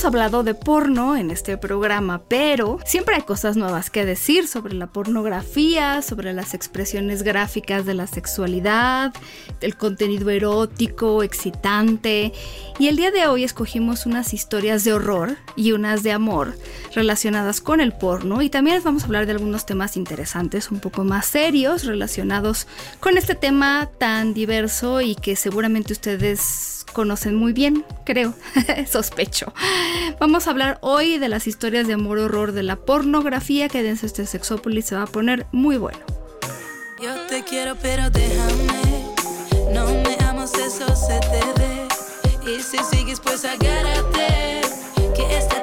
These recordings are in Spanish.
Hemos hablado de porno en este programa, pero siempre hay cosas nuevas que decir sobre la pornografía, sobre las expresiones gráficas de la sexualidad, el contenido erótico, excitante. Y el día de hoy escogimos unas historias de horror y unas de amor relacionadas con el porno y también les vamos a hablar de algunos temas interesantes, un poco más serios relacionados con este tema tan diverso y que seguramente ustedes conocen muy bien, creo, sospecho. Vamos a hablar hoy de las historias de amor horror de la pornografía. Quédense este Sexópolis, se va a poner muy bueno. Yo te quiero, pero déjame. No me eso se te ve. Y si sigues, pues. Que esta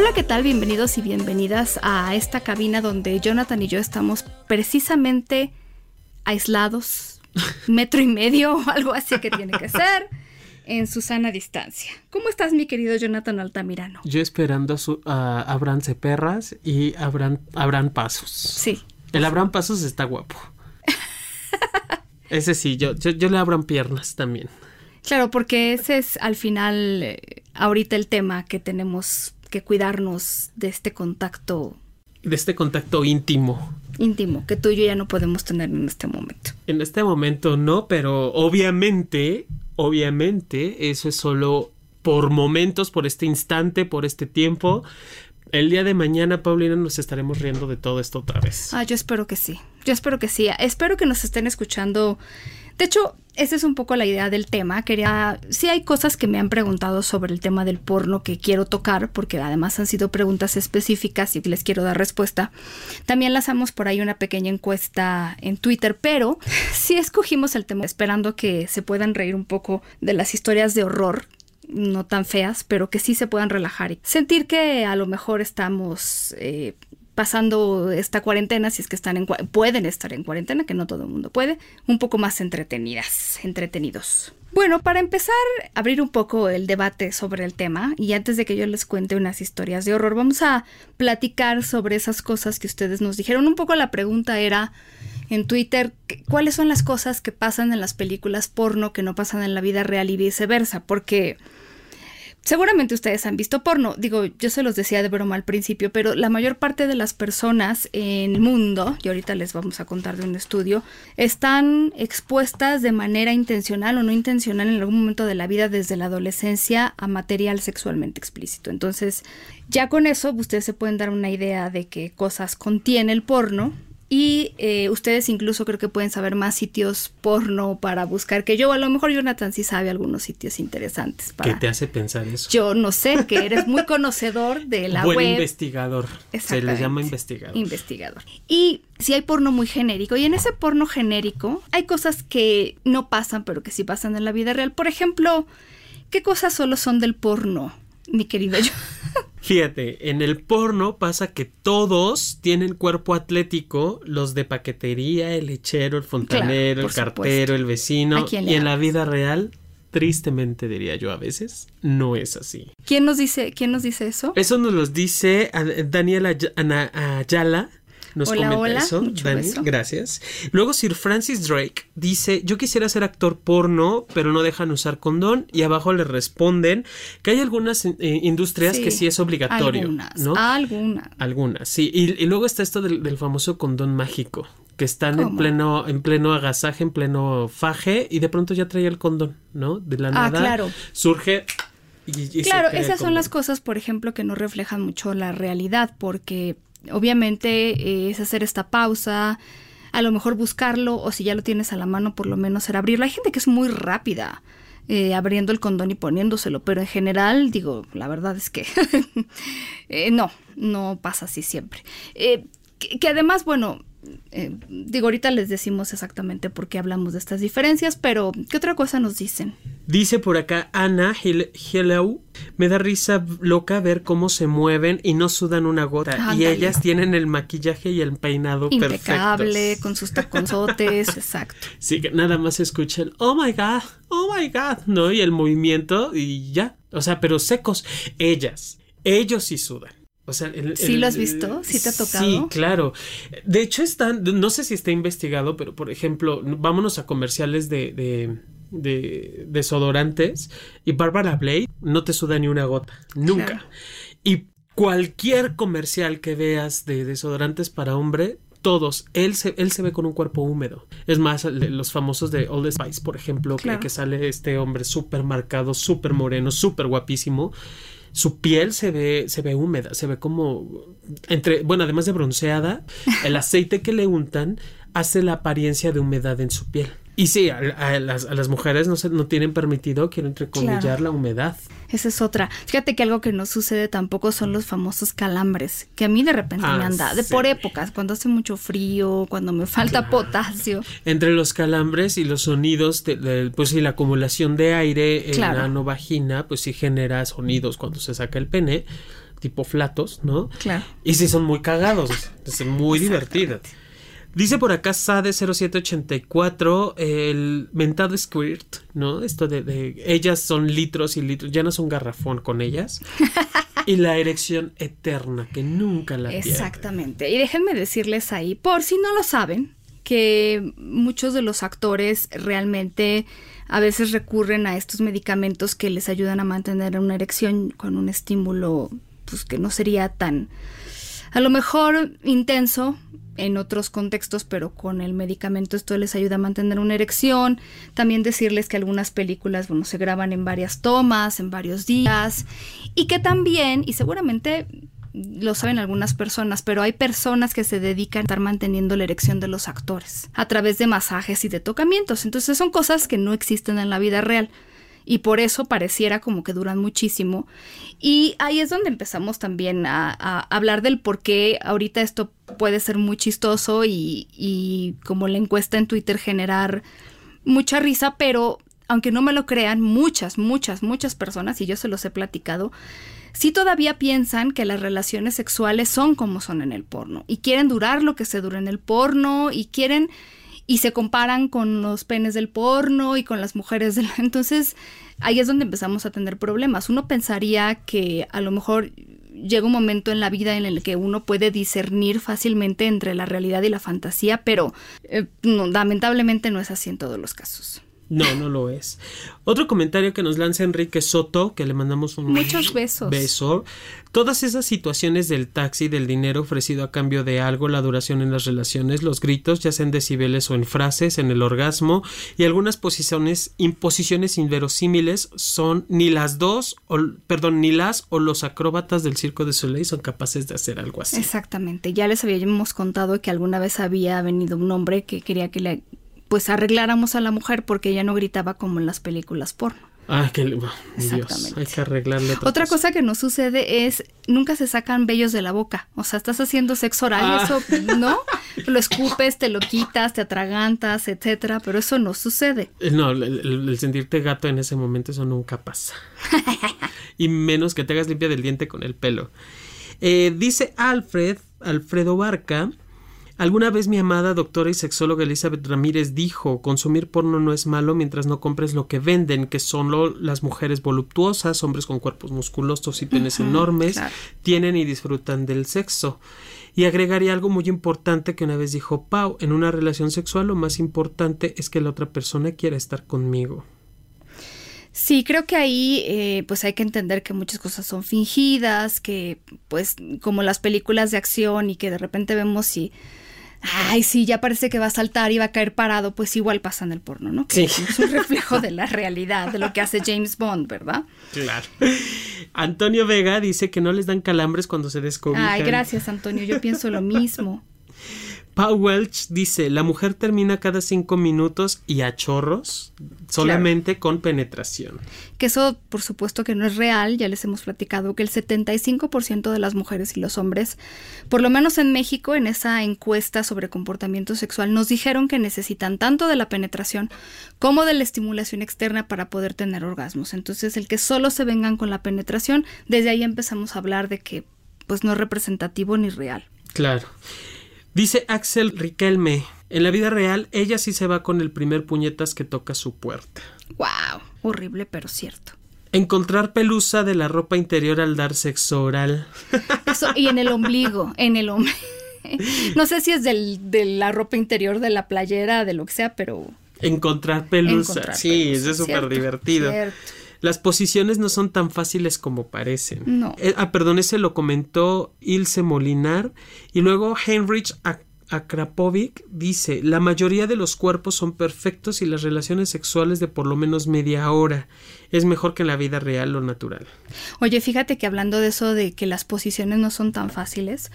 Hola, ¿qué tal? Bienvenidos y bienvenidas a esta cabina donde Jonathan y yo estamos precisamente aislados, metro y medio o algo así que tiene que ser, en su sana distancia. ¿Cómo estás, mi querido Jonathan Altamirano? Yo esperando a, su, a Abraham Ceperras y Abraham, Abraham Pasos. Sí. El Abraham Pasos está guapo. Ese sí, yo, yo, yo le abran piernas también. Claro, porque ese es al final eh, ahorita el tema que tenemos que cuidarnos de este contacto De este contacto íntimo. íntimo que tú y yo ya no podemos tener en este momento. En este momento no, pero obviamente, obviamente, eso es solo por momentos, por este instante, por este tiempo. El día de mañana, Paulina, nos estaremos riendo de todo esto otra vez. Ah, yo espero que sí. Yo espero que sí. Espero que nos estén escuchando. De hecho, esa es un poco la idea del tema. Quería. Sí, hay cosas que me han preguntado sobre el tema del porno que quiero tocar, porque además han sido preguntas específicas y les quiero dar respuesta. También lanzamos por ahí una pequeña encuesta en Twitter, pero sí escogimos el tema esperando que se puedan reír un poco de las historias de horror no tan feas, pero que sí se puedan relajar y sentir que a lo mejor estamos eh, pasando esta cuarentena, si es que están en, pueden estar en cuarentena, que no todo el mundo puede, un poco más entretenidas, entretenidos. Bueno, para empezar, abrir un poco el debate sobre el tema y antes de que yo les cuente unas historias de horror, vamos a platicar sobre esas cosas que ustedes nos dijeron. Un poco la pregunta era en Twitter cuáles son las cosas que pasan en las películas porno que no pasan en la vida real y viceversa, porque Seguramente ustedes han visto porno, digo, yo se los decía de broma al principio, pero la mayor parte de las personas en el mundo, y ahorita les vamos a contar de un estudio, están expuestas de manera intencional o no intencional en algún momento de la vida desde la adolescencia a material sexualmente explícito. Entonces, ya con eso ustedes se pueden dar una idea de qué cosas contiene el porno. Y eh, ustedes incluso creo que pueden saber más sitios porno para buscar, que yo a lo mejor Jonathan sí sabe algunos sitios interesantes ¿Qué para... te hace pensar eso? Yo no sé, que eres muy conocedor de la Buen web. investigador. Se le llama investigador. Investigador. Y si hay porno muy genérico, y en ese porno genérico hay cosas que no pasan, pero que sí pasan en la vida real. Por ejemplo, ¿qué cosas solo son del porno, mi querido yo? Fíjate, en el porno pasa que todos tienen cuerpo atlético, los de paquetería, el lechero, el fontanero, Claro, el cartero, supuesto. el vecino. ¿A quién le Y en la vida real, tristemente diría yo a veces, no es así. ¿Quién nos dice, quién nos dice eso? Eso nos lo dice Daniela Ayala. Nos Hola, comenta hola, eso. mucho Dani, beso. gracias. Luego Sir Francis Drake dice, yo quisiera ser actor porno, pero no dejan usar condón. Y abajo le responden que hay algunas eh, industrias que sí es obligatorio. Algunas, ¿no? algunas. Algunas, sí. Y, y luego está esto del, del famoso condón mágico, que están en pleno, en pleno agasaje, en pleno faje, y de pronto ya traía el condón, ¿no? De la Ah, nada claro. surge. Y, y se Claro, esas son las cosas, por ejemplo, que no reflejan mucho la realidad, porque obviamente eh, es hacer esta pausa, a lo mejor buscarlo, o si ya lo tienes a la mano, por lo menos era abrirlo. Hay gente que es muy rápida eh, abriendo el condón y poniéndoselo, pero en general, digo, la verdad es que eh, no, no pasa así siempre. Que, que además, bueno, digo, ahorita les decimos exactamente por qué hablamos de estas diferencias, pero ¿qué otra cosa nos dicen? Dice por acá Ana Hel- Hello, me da risa loca ver cómo se mueven y no sudan una gota. Y ellas tienen el maquillaje y el peinado Impecable, perfectos. con sus taconzotes, exacto. Sí, que nada más escuchan, oh my god, oh my god, ¿no? Y el movimiento y ya. O sea, pero secos. Ellas, ellos sí sudan. O sea, el- ¿Sí el- lo has visto? ¿Sí te ha tocado? Sí, claro. De hecho, están, no sé si está investigado, pero por ejemplo, vámonos a comerciales de, de, de desodorantes y Bárbara Blade no te suda ni una gota, nunca. Claro. Y cualquier comercial que veas de desodorantes para hombre, todos, él se, él se ve con un cuerpo húmedo. Es más, los famosos de Old Spice, por ejemplo, que- que, sale este hombre súper marcado, súper moreno, súper guapísimo. Su piel se ve, se ve húmeda, se ve como entre, bueno, además de bronceada, el aceite que le untan hace la apariencia de humedad en su piel. Y sí, a, a las, a las mujeres no, se, no tienen permitido, quiero entrecomillar, Claro. la humedad. Esa es otra. Fíjate que algo que no sucede tampoco son los famosos calambres, que a mí de repente Ah, me han dado, de sí. por épocas, cuando hace mucho frío, cuando me falta potasio. Entre los calambres y los sonidos, de- de- pues sí, la acumulación de aire en Claro. la ano vagina, pues sí genera sonidos cuando se saca el pene, tipo flatos, ¿no? Claro. Y sí son muy cagados, es muy divertido. Dice por acá Sade0784, el mentado squirt, ¿no? Esto de, de ellas son litros y litros, ya no son garrafón con ellas. y la erección eterna, que nunca la pierde. Exactamente. Y déjenme decirles ahí, por si no lo saben, que muchos de los actores realmente a veces recurren a estos medicamentos que les ayudan a mantener una erección con un estímulo pues que no sería tan a lo mejor intenso en otros contextos, pero con el medicamento esto les ayuda a mantener una erección. También decirles que algunas películas, bueno, se graban en varias tomas, en varios días, y que también, y seguramente lo saben algunas personas, pero hay personas que se dedican a estar manteniendo la erección de los actores a través de masajes y de tocamientos. Entonces son cosas que no existen en la vida real y por eso pareciera como que duran muchísimo. Y ahí es donde empezamos también a, hablar del por qué ahorita esto puede ser muy chistoso y, y como la encuesta en Twitter generar mucha risa, pero aunque no me lo crean, muchas, muchas, muchas personas, y yo se los he platicado, sí todavía piensan que las relaciones sexuales son como son en el porno y quieren durar lo que se dura en el porno y quieren y se comparan con los penes del porno y con las mujeres del... Entonces ahí es donde empezamos a tener problemas. Uno pensaría que a lo mejor llega un momento en la vida en el que uno puede discernir fácilmente entre la realidad y la fantasía, pero eh, lamentablemente no es así en todos los casos. No, no lo es. Otro comentario que nos lanza Enrique Soto, que le mandamos un Muchos besos. beso. Todas esas situaciones del taxi, del dinero ofrecido a cambio de algo, la duración en las relaciones, los gritos, ya sea en decibeles o en frases, en el orgasmo, y algunas posiciones, imposiciones inverosímiles son ni las dos, o, perdón, ni las o los acróbatas del Circo de Soleil son capaces de hacer algo así. Exactamente. Ya les habíamos contado que alguna vez había venido un hombre que quería que le pues arregláramos a la mujer porque ella no gritaba como en las películas porno. Ah, que Dios, Exactamente. hay que arreglarle otra, Otra cosa que no sucede es nunca se sacan vellos de la boca. O sea, estás haciendo sexo oral, Ah. eso, ¿no? Lo escupes, te lo quitas, te atragantas, etcétera, pero eso no sucede. Eh, No, el, el- el sentirte gato en ese momento, eso nunca pasa. y menos que te hagas limpia del diente con el pelo. Eh, dice Alfred, Alfredo Barca. Alguna vez mi amada doctora y sexóloga Elizabeth Ramírez dijo, consumir porno no es malo mientras no compres lo que venden, que solo las mujeres voluptuosas, hombres con cuerpos musculosos y penes enormes, claro. tienen y disfrutan del sexo. Y agregaría algo muy importante que una vez dijo Pau, en una relación sexual lo más importante es que la otra persona quiera estar conmigo. Sí, creo que ahí eh, pues hay que entender que muchas cosas son fingidas, que pues como las películas de acción y que de repente vemos y ay sí ya parece que va a saltar y va a caer parado, pues igual pasa en el porno, ¿no? Que Sí. es un reflejo de la realidad, de lo que hace James Bond, ¿verdad? Claro. Antonio Vega dice que no les dan calambres cuando se descobijan. Ay, gracias Antonio, yo pienso lo mismo. Paul Welch dice, la mujer termina cada cinco minutos y a chorros solamente con penetración. Que eso, por supuesto que no es real, ya les hemos platicado que el 75% de las mujeres y los hombres, por lo menos en México, en esa encuesta sobre comportamiento sexual, nos dijeron que necesitan tanto de la penetración como de la estimulación externa para poder tener orgasmos. Entonces, el que solo se vengan con la penetración, desde ahí empezamos a hablar de que pues no es representativo ni real. Claro. Dice Axel Riquelme, en la vida real ella sí se va con el primer puñetas que toca su puerta. Wow, horrible pero cierto. Encontrar pelusa de la ropa interior al dar sexo oral. Eso, y en el ombligo, en el ombligo. No sé si es del, de la ropa interior de la playera, de lo que sea, pero... Encontrar pelusa. Encontrar sí, pelusa, eso es súper divertido. cierto. Las posiciones no son tan fáciles como parecen. No. Eh, ah, perdón, ese lo comentó Ilse Molinar. Y luego Heinrich Ak- Akrapovic dice, la mayoría de los cuerpos son perfectos y las relaciones sexuales de por lo menos media hora. Es mejor que en la vida real lo natural. Oye, fíjate que hablando de eso de que las posiciones no son tan fáciles,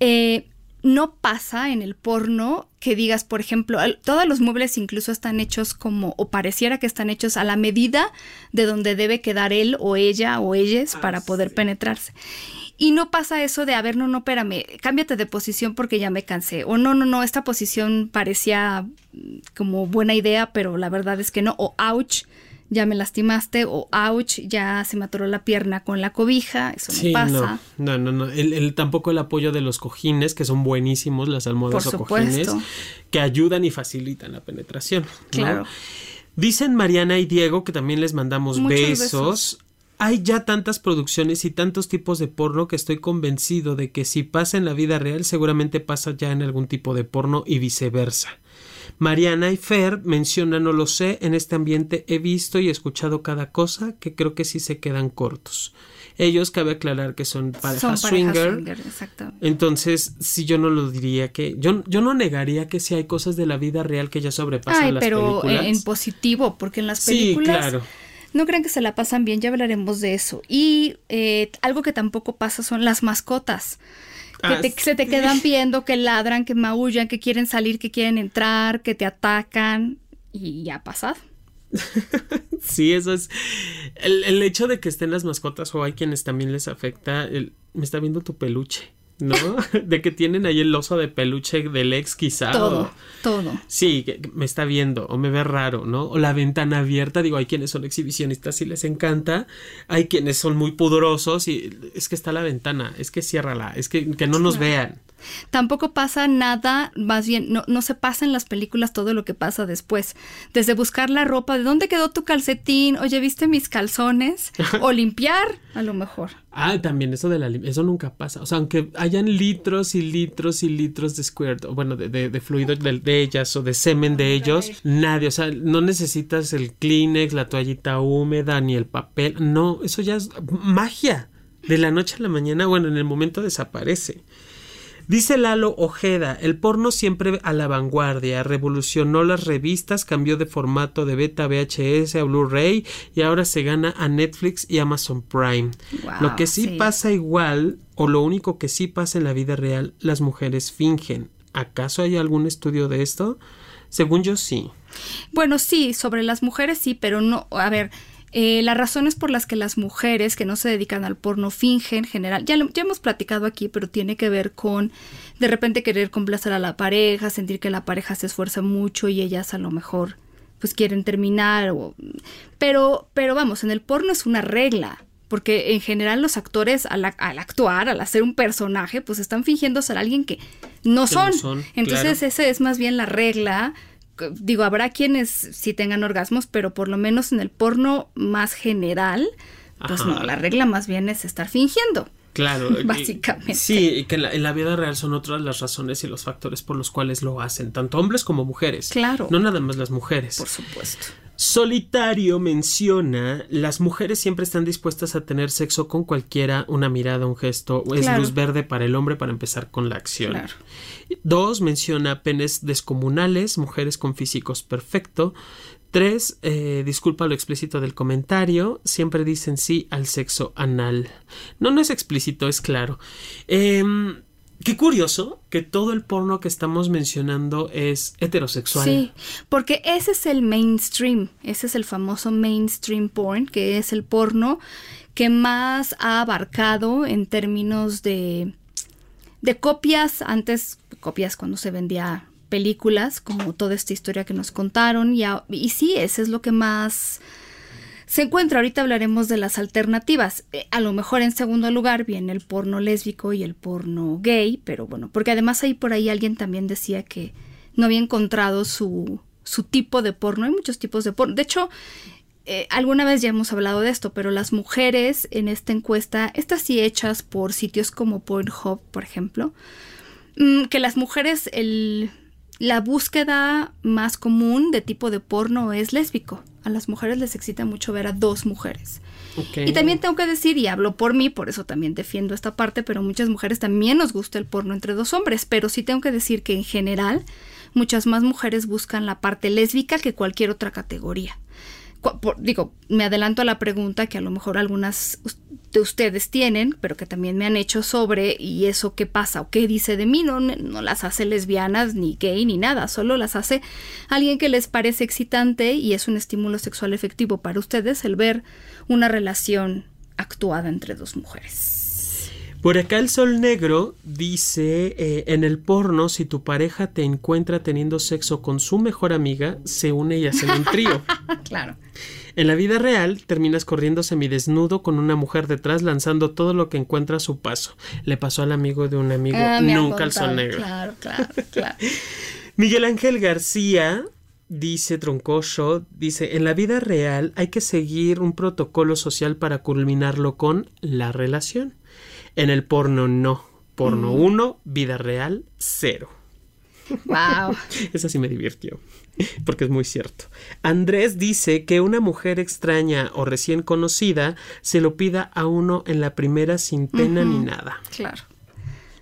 eh, no pasa en el porno que digas, por ejemplo, todos los muebles incluso están hechos como, o pareciera que están hechos a la medida de donde debe quedar él o ella o ellas para poder penetrarse. Y no pasa eso de, a ver, no, no, espérame, cámbiate de posición porque ya me cansé. O no, no, no, esta posición parecía mm, como buena idea, pero la verdad es que no. O ouch, ya me lastimaste. O ouch, ya se me atoró la pierna con la cobija. Eso no pasa. no, no, no. El, el- tampoco el apoyo de los cojines, que son buenísimos, las almohadas Por o cojines, que ayudan y facilitan la penetración. ¿no? Claro. Dicen Mariana y Diego, que también les mandamos Muchos besos. besos. Hay ya tantas producciones y tantos tipos de porno que estoy convencido de que si pasa en la vida real, seguramente pasa ya en algún tipo de porno y viceversa. Mariana y Fer mencionan, no lo sé, en este ambiente he visto y escuchado cada cosa que creo que sí se quedan cortos. Ellos cabe aclarar que son pareja Son parejas swinger. Entonces, si yo no lo diría que. Yo, yo no negaría que si hay cosas de la vida real que ya sobrepasan Ay, las pero en, películas. en positivo, porque en las Sí, películas claro. no crean que se la pasan bien, ya hablaremos de eso. Y eh, algo que tampoco pasa son las mascotas. Que te- se te quedan viendo, que ladran, que maullan, que quieren salir, que quieren entrar, que te atacan. Y ya ha pasado. Sí, eso es. El, el hecho de que estén las mascotas o hay quienes también les afecta. el- me está viendo tu peluche, ¿no? de que tienen ahí el oso de peluche del ex, quizá. Todo, o- todo. Sí, que que me está viendo o me ve raro, ¿no? O la ventana abierta, digo, hay quienes son exhibicionistas y les encanta, hay quienes son muy pudorosos y es que está la ventana, es que ciérrala, es que, que no nos vean. Tampoco pasa nada, más bien, no, no se pasa en las películas todo lo que pasa después. Desde buscar la ropa, ¿de dónde quedó tu calcetín? Oye, ¿viste mis calzones? O limpiar, a lo mejor. Ah, también eso de la eso nunca pasa. O sea, aunque hayan litros y litros y litros de squirt, o bueno, de, de- de fluido de, de ellas o de semen de ellos, nadie, o sea, no necesitas el Kleenex, la toallita húmeda, ni el papel. No, eso ya es magia. De la noche a la mañana, bueno, en el momento desaparece. Dice Lalo Ojeda, el porno siempre a la vanguardia, revolucionó las revistas, cambió de formato de beta VHS a Blu-ray y ahora se gana a Netflix y Amazon Prime. Wow, lo que sí, sí. pasa igual, o lo único que sí pasa en la vida real, las mujeres fingen. ¿Acaso hay algún estudio de esto? Según yo sí. Bueno, sí, sobre las mujeres sí, pero no, a ver, eh, las razones por las que las mujeres que no se dedican al porno fingen en general, ya, lo- ya hemos platicado aquí, pero tiene que ver con de repente querer complacer a la pareja, sentir que la pareja se esfuerza mucho y ellas a lo mejor pues quieren terminar o pero pero vamos, en el porno es una regla. Porque en general los actores al, ac- al actuar, al hacer un personaje, pues están fingiendo ser alguien que no Que no son. son, Entonces claro. esa es más bien la regla. Digo, habrá quienes sí tengan orgasmos, pero por lo menos en el porno más general, pues Ajá. no, la regla más bien es estar fingiendo. Claro. Básicamente. Sí, y que en la, en la vida real son otras las razones y los factores por los cuales lo hacen, tanto hombres como mujeres. Claro. No nada más las mujeres. Por supuesto. Solitario menciona, las mujeres siempre están dispuestas a tener sexo con cualquiera, una mirada, un gesto, es Claro. luz verde para el hombre para empezar con la acción. Claro. Dos, menciona penes descomunales, mujeres con físicos perfecto. Tres, eh, disculpa lo explícito del comentario, siempre dicen sí al sexo anal. No, no es explícito, es claro. Em, Qué curioso que todo el porno que estamos mencionando es heterosexual. Sí, porque ese es el mainstream, ese es el famoso mainstream porn, que es el porno que más ha abarcado en términos de, de copias, antes copias cuando se vendía películas, como toda esta historia que nos contaron, y, y sí, ese es lo que más se encuentra. Ahorita hablaremos de las alternativas. Eh, a lo mejor en segundo lugar viene el porno lésbico y el porno gay, pero bueno, porque además ahí por ahí alguien también decía que no había encontrado su, su tipo de porno. Hay muchos tipos de porno. De hecho, eh, alguna vez ya hemos hablado de esto, pero las mujeres en esta encuesta, estas sí hechas por sitios como Pornhub, por ejemplo, mm, que las mujeres, el, la búsqueda más común de tipo de porno es lésbico. A las mujeres les excita mucho ver a dos mujeres. Y también tengo que decir, y hablo por mí, por eso también defiendo esta parte, pero muchas mujeres también nos gusta el porno entre dos hombres, pero sí tengo que decir que en general muchas más mujeres buscan la parte lésbica que cualquier otra categoría. Por- digo, me adelanto a la pregunta que a lo mejor algunas de ustedes tienen, pero que también me han hecho sobre y eso qué pasa o qué dice de mí, no, no las hace lesbianas ni gay ni nada, solo las hace alguien que les parece excitante y es un estímulo sexual efectivo para ustedes el ver una relación actuada entre dos mujeres. Por acá el sol negro dice, eh, en el porno, si tu pareja te encuentra teniendo sexo con su mejor amiga, se une y hacen un trío. claro. En la vida real, terminas corriendo semidesnudo con una mujer detrás lanzando todo lo que encuentra a su paso. Le pasó al amigo de un amigo, han nunca al sol negro. Claro, claro, claro. Miguel Ángel García dice Troncoso, dice, en la vida real hay que seguir un protocolo social para culminarlo con la relación. En el porno no. Porno Mm. 1, vida real 0. wow. Esa sí me divirtió, porque es muy cierto. Andrés dice que una mujer extraña o recién conocida se lo pida a uno en la primera sin pena ni nada. Claro.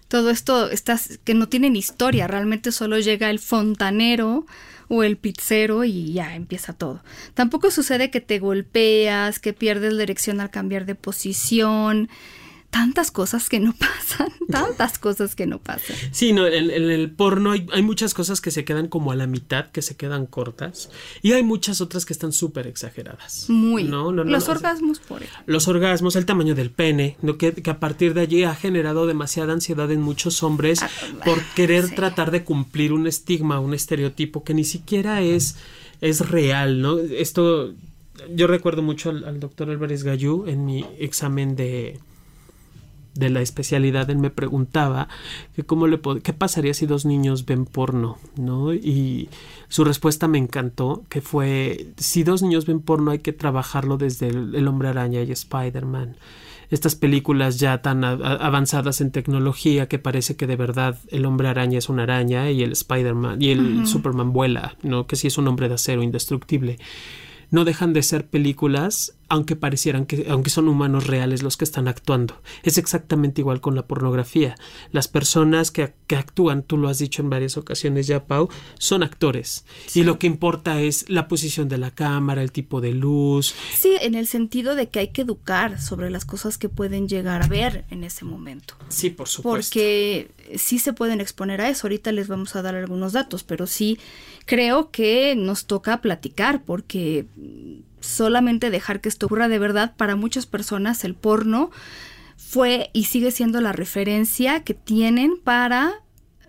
Todo esto estás, que no tienen historia, realmente solo llega el fontanero o el pizzero y ya empieza todo. Tampoco sucede que te golpeas, que pierdes la dirección al cambiar de posición. Tantas cosas que no pasan, tantas cosas que no pasan. Sí, no, en, en el porno hay, hay muchas cosas que se quedan como a la mitad, que se quedan cortas, y hay muchas otras que están súper exageradas. Muy. No, no, no, Los orgasmos, por ejemplo. los orgasmos, el tamaño del pene, que, que a partir de allí ha generado demasiada ansiedad en muchos hombres Ah, por querer sí. tratar de cumplir un estigma, un estereotipo que ni siquiera es, es real, ¿no? Esto, yo recuerdo mucho al, al doctor Álvarez Gallú en mi examen de de la especialidad, él me preguntaba que cómo le qué pasaría si dos niños ven porno, ¿no? Y su respuesta me encantó, que fue si dos niños ven porno hay que trabajarlo desde el, el hombre araña y Spider-Man. Estas películas ya tan avanzadas en tecnología que parece que de verdad el hombre araña es una araña y el Spider-Man y el Superman vuela, ¿no? Que sí es un hombre de acero indestructible no dejan de ser películas, aunque parecieran que, aunque son humanos reales los que están actuando. Es exactamente igual con la pornografía. Las personas que, que actúan, tú lo has dicho en varias ocasiones ya, Pau, son actores. Y lo que importa es la posición de la cámara, el tipo de luz. Sí, en el sentido de que hay que educar sobre las cosas que pueden llegar a ver en ese momento. Sí, por supuesto. Porque sí se pueden exponer a eso. Ahorita les vamos a dar algunos datos, pero sí creo que nos toca platicar porque solamente dejar que esto ocurra de verdad para muchas personas el porno fue y sigue siendo la referencia que tienen para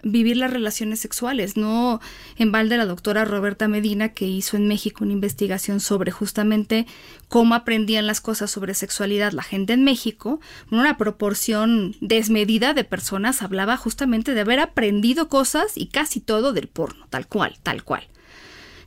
vivir las relaciones sexuales. No en balde la doctora Roberta Medina que hizo en México una investigación sobre justamente cómo aprendían las cosas sobre sexualidad la gente en México, una proporción desmedida de personas hablaba justamente de haber aprendido cosas y casi todo del porno, tal cual, tal cual.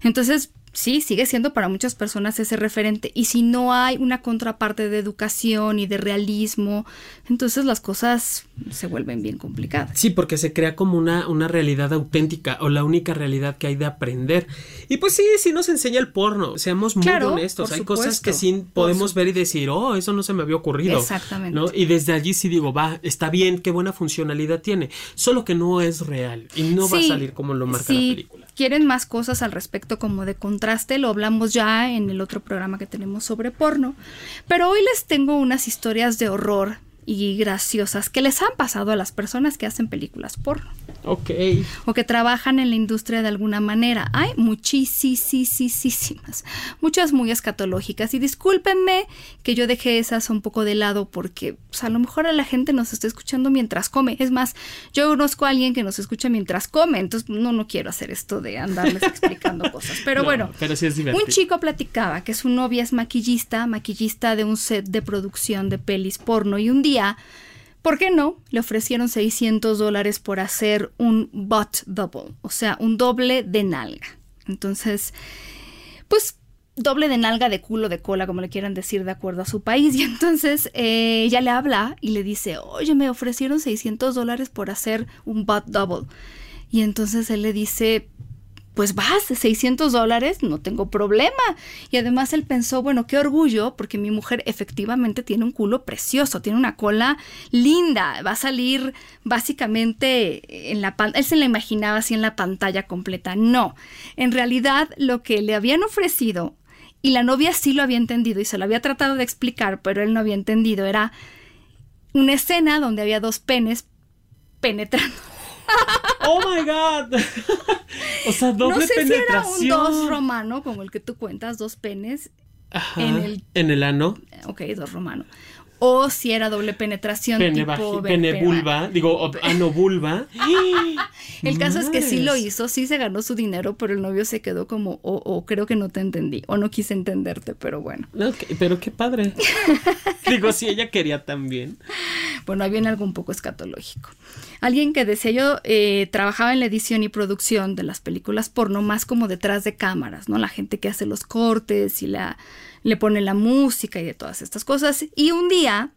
Entonces, sí, sigue siendo para muchas personas ese referente. Y si no hay una contraparte de educación y de realismo, entonces las cosas se vuelven bien complicadas. Sí, porque se crea como una, una realidad auténtica o la única realidad que hay de aprender. Y pues sí, sí nos enseña el porno, seamos muy Claro, honestos. Hay cosas que sí podemos ver y decir, oh, eso no se me había ocurrido. Exactamente. ¿no? Y desde allí sí digo, va, está bien, qué buena funcionalidad tiene. Solo que no es real y no va a Sí, salir como lo marca si la película. quieren más cosas al respecto como de contraste, lo hablamos ya en el otro programa que tenemos sobre porno. Pero hoy les tengo unas historias de horror y graciosas que les han pasado a las personas que hacen películas porno Ok. o que trabajan en la industria de alguna manera. Hay muchísimas, muchas muy escatológicas. Y discúlpenme que yo dejé esas un poco de lado porque pues, a lo mejor a la gente nos está escuchando mientras come. Es más, yo conozco a alguien que nos escucha mientras come, entonces no, no quiero hacer esto de andarles explicando cosas. Pero No, bueno, pero sí es divertido. un chico platicaba que su novia es maquillista, maquillista de un set de producción de pelis porno y un día, ¿por qué no? Le ofrecieron 600 dólares por hacer un butt double, o sea, un doble de nalga. Entonces, pues doble de nalga, de culo, de cola, como le quieran decir, de acuerdo a su país. Y entonces eh, ella le habla y le dice, oye, me ofrecieron 600 dólares por hacer un butt double. Y entonces él le dice, pues vas, 600 dólares, no tengo problema. Y además él pensó, bueno, qué orgullo, porque mi mujer efectivamente tiene un culo precioso, tiene una cola linda, va a salir básicamente en la pantalla, él se la imaginaba así en la pantalla completa. No, en realidad lo que le habían ofrecido, y la novia sí lo había entendido y se lo había tratado de explicar, pero él no había entendido, era una escena donde había dos penes penetrando. Oh my god. o sea, doble no sé si era un penetración. dos romano, como el que tú cuentas, dos penes, Ajá, en el- en el ano. ok, dos romano. O si era doble penetración Pene, tipo vulva, digo, ano vulva. El caso es que sí lo hizo, sí se ganó su dinero, pero el novio se quedó como, o, o creo que no te entendí, o no quise entenderte, pero bueno. Pero qué padre. digo, si ella quería también. Bueno, ahí viene algo un poco escatológico. Alguien que decía yo eh, trabajaba en la edición y producción de las películas porno, más como detrás de cámaras, ¿no? La gente que hace los cortes y la, le pone la música y de todas estas cosas. Y un día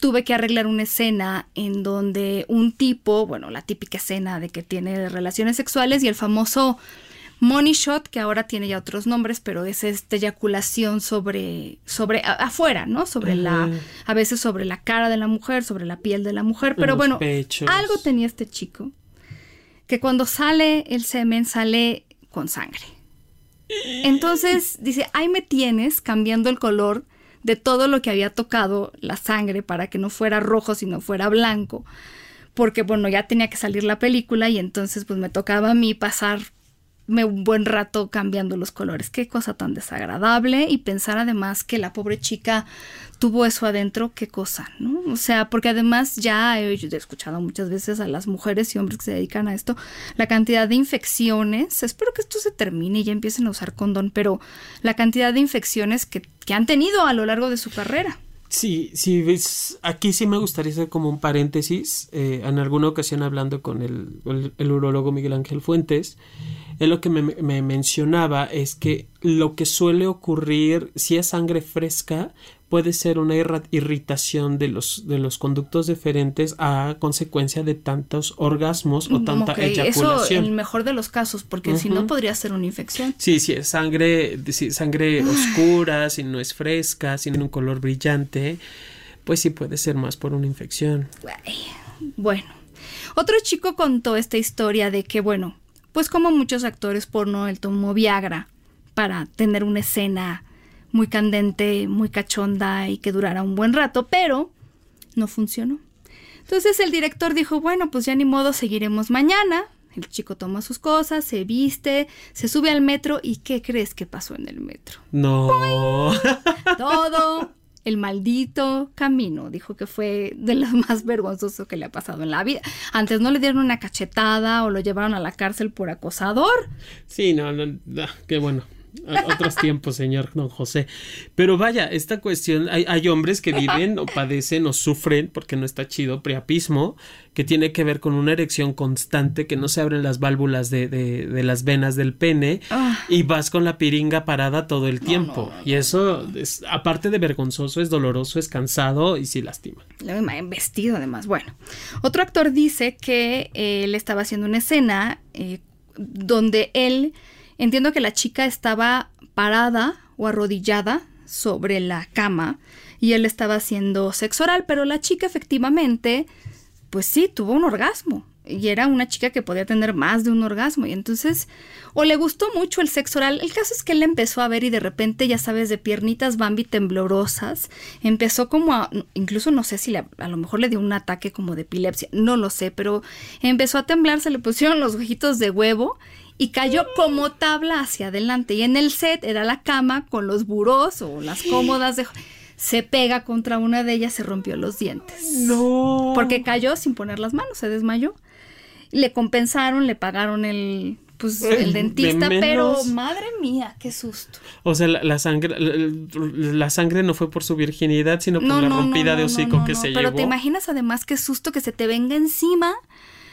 tuve que arreglar una escena en donde un tipo, bueno, la típica escena de que tiene relaciones sexuales y el famoso money shot, que ahora tiene ya otros nombres, pero es esta eyaculación sobre, sobre a- afuera, ¿no? Sobre la, a veces sobre la cara de la mujer, sobre la piel de la mujer, pero los bueno, pechos. algo tenía este chico, que cuando sale el semen sale con sangre. Entonces dice, ahí me tienes cambiando el color de todo lo que había tocado la sangre para que no fuera rojo, sino fuera blanco. Porque bueno, ya tenía que salir la película y entonces pues me tocaba a mí pasarme un buen rato cambiando los colores. Qué cosa tan desagradable y pensar además que la pobre chica tuvo eso adentro, qué cosa, ¿no? O sea, porque además ya he, escuchado muchas veces a las mujeres y hombres que se dedican a esto, la cantidad de infecciones, espero que esto se termine y ya empiecen a usar condón, pero la cantidad de infecciones que, han tenido a lo largo de su carrera. Sí, sí, ves, aquí sí me gustaría hacer como un paréntesis. eh, en alguna ocasión hablando con el, el, urólogo Miguel Ángel Fuentes, él lo que me mencionaba es que lo que suele ocurrir, si es sangre fresca, puede ser una irritación de los, de los conductos deferentes a consecuencia de tantos orgasmos o tanta Ok, Eso en eyaculación. el mejor de los casos, porque si no podría ser una infección. Sí, sí, es sangre, si es sangre oscura, si no es fresca, si tiene un color brillante, pues sí puede ser más por una infección. Bueno, otro chico contó esta historia de que, bueno, pues como muchos actores porno, él tomó Viagra para tener una escena muy candente, muy cachonda y que durara un buen rato, pero no funcionó. Entonces el director dijo, bueno, pues ya ni modo, seguiremos mañana. El chico toma sus cosas, se viste, se sube al metro y ¿qué crees que pasó en el metro? No. todo el maldito camino. Dijo que fue de lo más vergonzoso que le ha pasado en la vida. Antes no le dieron una cachetada o lo llevaron a la cárcel por acosador. Sí, no, no, no, qué bueno. Otros tiempos, señor don José. Pero vaya, esta cuestión, hay, hay hombres que viven o padecen o sufren, porque no está chido, priapismo, que tiene que ver con una erección constante, que no se abren las válvulas de, de- de las venas del pene Ah. y vas con la piringa parada todo el tiempo. Y eso, es, aparte de vergonzoso, es doloroso, es cansado y sí lastima. Le en vestido además. Bueno, otro actor dice que eh, él estaba haciendo una escena eh, donde él, entiendo que la chica estaba parada o arrodillada sobre la cama y él estaba haciendo sexo oral, pero la chica efectivamente, pues sí, tuvo un orgasmo. y era una chica que podía tener más de un orgasmo y entonces o le gustó mucho el sexo oral. El caso es que él empezó a ver y de repente, ya sabes, de piernitas Bambi temblorosas, empezó como a, incluso no sé si le- a lo mejor le dio un ataque como de epilepsia, no lo sé, pero empezó a temblar, se le pusieron los ojitos de huevo y cayó como tabla hacia adelante. Y en el set era la cama con los burós o las cómodas de... Se pega contra una de ellas, se rompió los dientes. No. Porque cayó sin poner las manos, se desmayó. Le compensaron, le pagaron el, pues, Eh, el de dentista, pero madre mía, qué susto. O sea, la, la sangre la, la sangre no fue por su virginidad, sino por la rompida de hocico que se Pero llevó. te imaginas además qué susto que se te venga encima.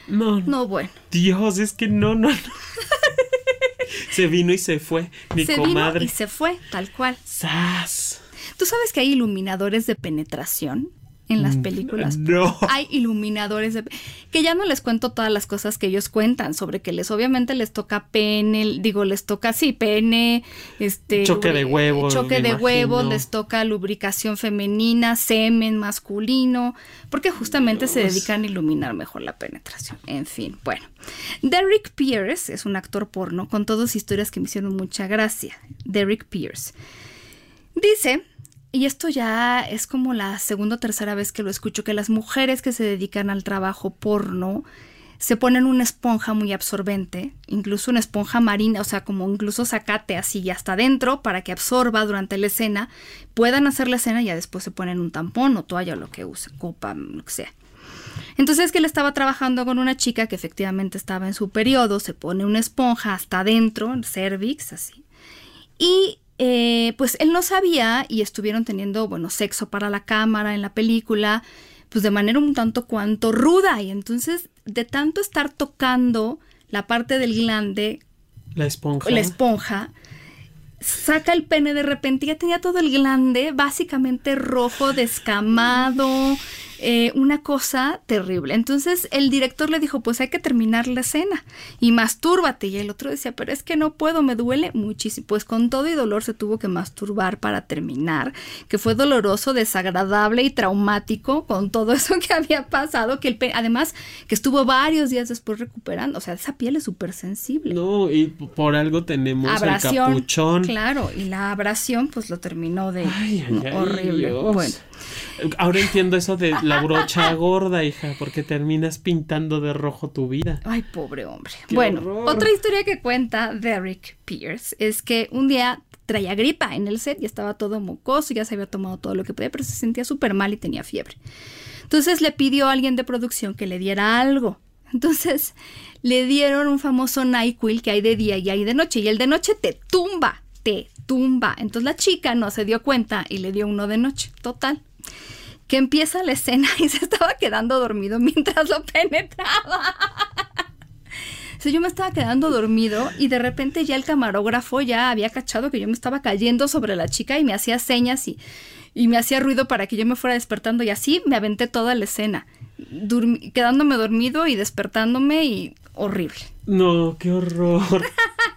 No, No, bueno. Dios, es que no, no, no. se vino y se fue, mi se comadre. vino y se fue, tal cual. ¡Sas! ¿Tú sabes que hay iluminadores de penetración en las películas? Mm, No. Hay iluminadores de... Que ya no les cuento todas las cosas que ellos cuentan sobre que les obviamente les toca pene, digo, les toca, sí, pene, este... Choque de huevos, Choque de huevos, imagino. les toca lubricación femenina, semen masculino, porque justamente se dedican a iluminar mejor la penetración. En fin, bueno. Derrick Pierce es un actor porno con todas historias que me hicieron mucha gracia. Derrick Pierce. Dice, y esto ya es como la segunda o tercera vez que lo escucho, que las mujeres que se dedican al trabajo porno se ponen una esponja muy absorbente, incluso una esponja marina, o sea, como incluso sacate así hasta adentro para que absorba durante la escena, puedan hacer la escena y ya después se ponen un tampón o toalla o lo que usen, copa, lo que sea. Entonces que él estaba trabajando con una chica que efectivamente estaba en su periodo, se pone una esponja hasta adentro, cervix, así. Y eh, pues él no sabía y estuvieron teniendo, bueno, sexo para la cámara en la película, pues de manera un tanto cuanto ruda. Y entonces, de tanto estar tocando la parte del glande, La esponja. la esponja, saca el pene de repente y ya tenía todo el glande básicamente rojo, descamado, eh, una cosa terrible. Entonces el director le dijo, pues hay que terminar la escena y mastúrbate. Y el otro decía, pero es que no puedo, me duele muchísimo. Pues con todo y dolor se tuvo que masturbar para terminar, que fue doloroso, desagradable y traumático con todo eso que había pasado, que el pe- además que estuvo varios días después recuperando. O sea, esa piel es súper sensible No, y por algo tenemos el capuchón. Claro, y la abrasión pues lo terminó de Ay, ay, ay, horrible. Bueno, Ahora entiendo eso de la brocha gorda, hija, porque terminas pintando de rojo tu vida. ay, pobre hombre. Qué bueno, horror. otra historia que cuenta Derek Pierce es que un día traía gripa en el set y estaba todo mocoso, ya se había tomado todo lo que podía, pero se sentía súper mal y tenía fiebre. Entonces le pidió a alguien de producción que le diera algo. Entonces le dieron un famoso NyQuil que hay de día y hay de noche. Y el de noche te tumba, te tumba. Entonces la chica no se dio cuenta y le dio uno de noche. Total. Que empieza la escena y se estaba quedando dormido mientras lo penetraba. O sea, yo me estaba quedando dormido y de repente ya el camarógrafo ya había cachado que yo me estaba cayendo sobre la chica y me hacía señas y, y me hacía ruido para que yo me fuera despertando y así me aventé toda la escena, durmi- quedándome dormido y despertándome y horrible. No, qué horror.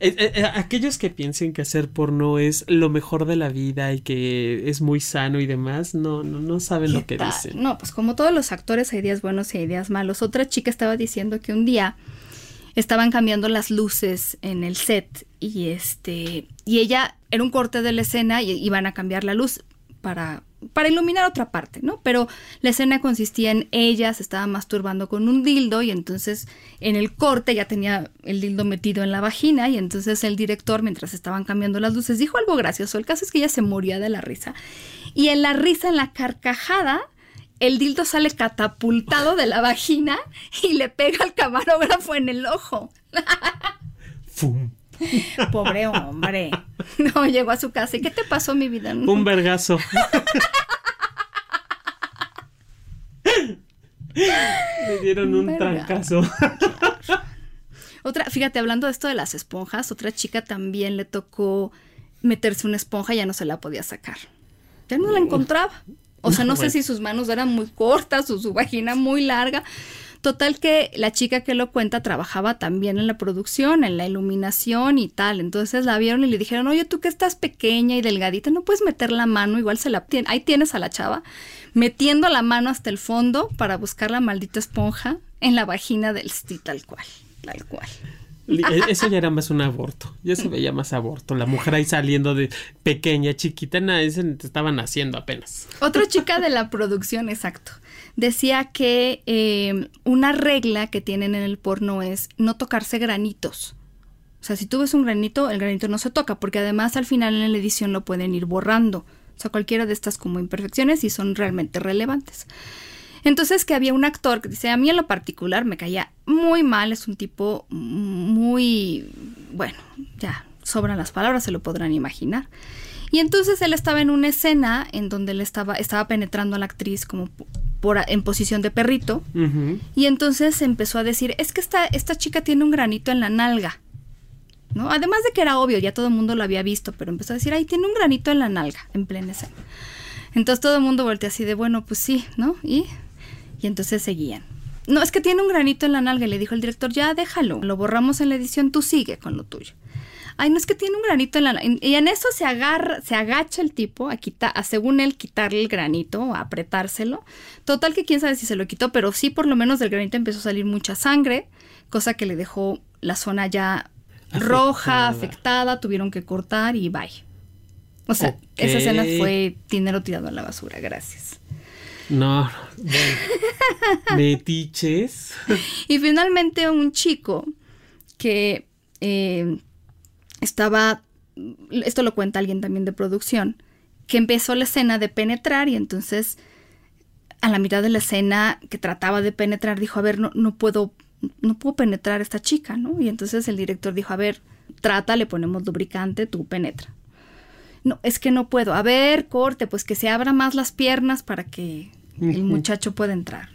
Eh, eh, eh, aquellos que piensen que hacer porno es lo mejor de la vida y que es muy sano y demás, no, no, no saben lo que dicen. No, pues como todos los actores hay días buenos y hay días malos. Otra chica estaba diciendo que un día estaban cambiando las luces en el set y este y ella era un corte de la escena y iban a cambiar la luz para para iluminar otra parte, ¿no? Pero la escena consistía en ella se estaba masturbando con un dildo y entonces en el corte ya tenía el dildo metido en la vagina y entonces el director mientras estaban cambiando las luces dijo algo gracioso. El caso es que ella se moría de la risa y en la risa, en la carcajada, el dildo sale catapultado de la vagina y le pega al camarógrafo en el ojo. Fum. Pobre hombre. No, llegó a su casa. ¿Y qué te pasó, mi vida? Un vergazo. Me dieron un Verga. trancazo. Otra, fíjate, hablando de esto de las esponjas, otra chica también le tocó meterse una esponja y ya no se la podía sacar. Ya no la encontraba. O sea, no No, sé bueno. si sus manos eran muy cortas o su vagina muy larga. Total que la chica que lo cuenta trabajaba también en la producción, en la iluminación y tal. Entonces la vieron y le dijeron, oye, tú que estás pequeña y delgadita, no puedes meter la mano, igual se la tien- ahí tienes a la chava, metiendo la mano hasta el fondo para buscar la maldita esponja en la vagina del sí, tal cual, tal cual. E- Eso ya era más un aborto. Ya se veía más aborto. La mujer ahí saliendo de pequeña, chiquita, nada, ese estaba naciendo apenas. Otra chica de la producción, exacto, decía que eh, una regla que tienen en el porno es no tocarse granitos. O sea, si tú ves un granito, el granito no se toca, porque además al final en la edición lo pueden ir borrando. O sea, cualquiera de estas como imperfecciones y son realmente relevantes. Entonces que había un actor que dice, a mí en lo particular me caía muy mal, es un tipo muy, bueno, ya sobran las palabras, se lo podrán imaginar. Y entonces él estaba en una escena en donde él estaba, estaba penetrando a la actriz como por, en posición de perrito. Y entonces empezó a decir, es que esta, esta chica tiene un granito en la nalga. ¿No? Además de que era obvio, ya todo el mundo lo había visto, pero empezó a decir, ay, tiene un granito en la nalga, en plena escena. Entonces todo el mundo voltea así de, bueno, pues sí, ¿no? Y, y entonces seguían. No, es que tiene un granito en la nalga, y le dijo el director, ya déjalo, lo borramos en la edición, tú sigue con lo tuyo. Ay, no es que tiene un granito en la. Y en eso se agarra, se agacha el tipo a quitar, a según él quitarle el granito, a apretárselo. Total que quién sabe si se lo quitó, pero sí por lo menos del granito empezó a salir mucha sangre, cosa que le dejó la zona ya roja, Afectada. tuvieron que cortar y bye. O sea, esa escena fue dinero tirado a la basura, gracias. No, bueno. Metiches. Y finalmente un chico que eh, estaba, esto lo cuenta alguien también de producción, que empezó la escena de penetrar y entonces a la mitad de la escena que trataba de penetrar dijo, a ver, no, no puedo, no puedo penetrar a esta chica, ¿no? Y entonces el director dijo, a ver, trata, le ponemos lubricante, tú penetra. No, es que no puedo. A ver, corte, pues que se abra más las piernas para que el muchacho pueda entrar.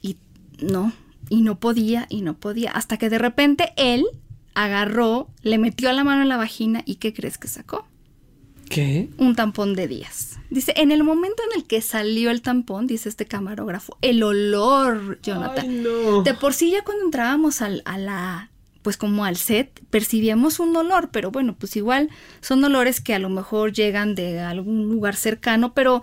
Y no, y no podía, y no podía. Hasta que de repente él agarró, le metió la mano en la vagina y ¿qué crees que sacó? ¿Qué? Un tampón de días. Dice, en el momento en el que salió el tampón, dice este camarógrafo, el olor, Jonathan. Ay, no. De por sí ya cuando entrábamos al, a la, pues como al set, percibíamos un olor, pero bueno, pues igual son olores que a lo mejor llegan de algún lugar cercano, pero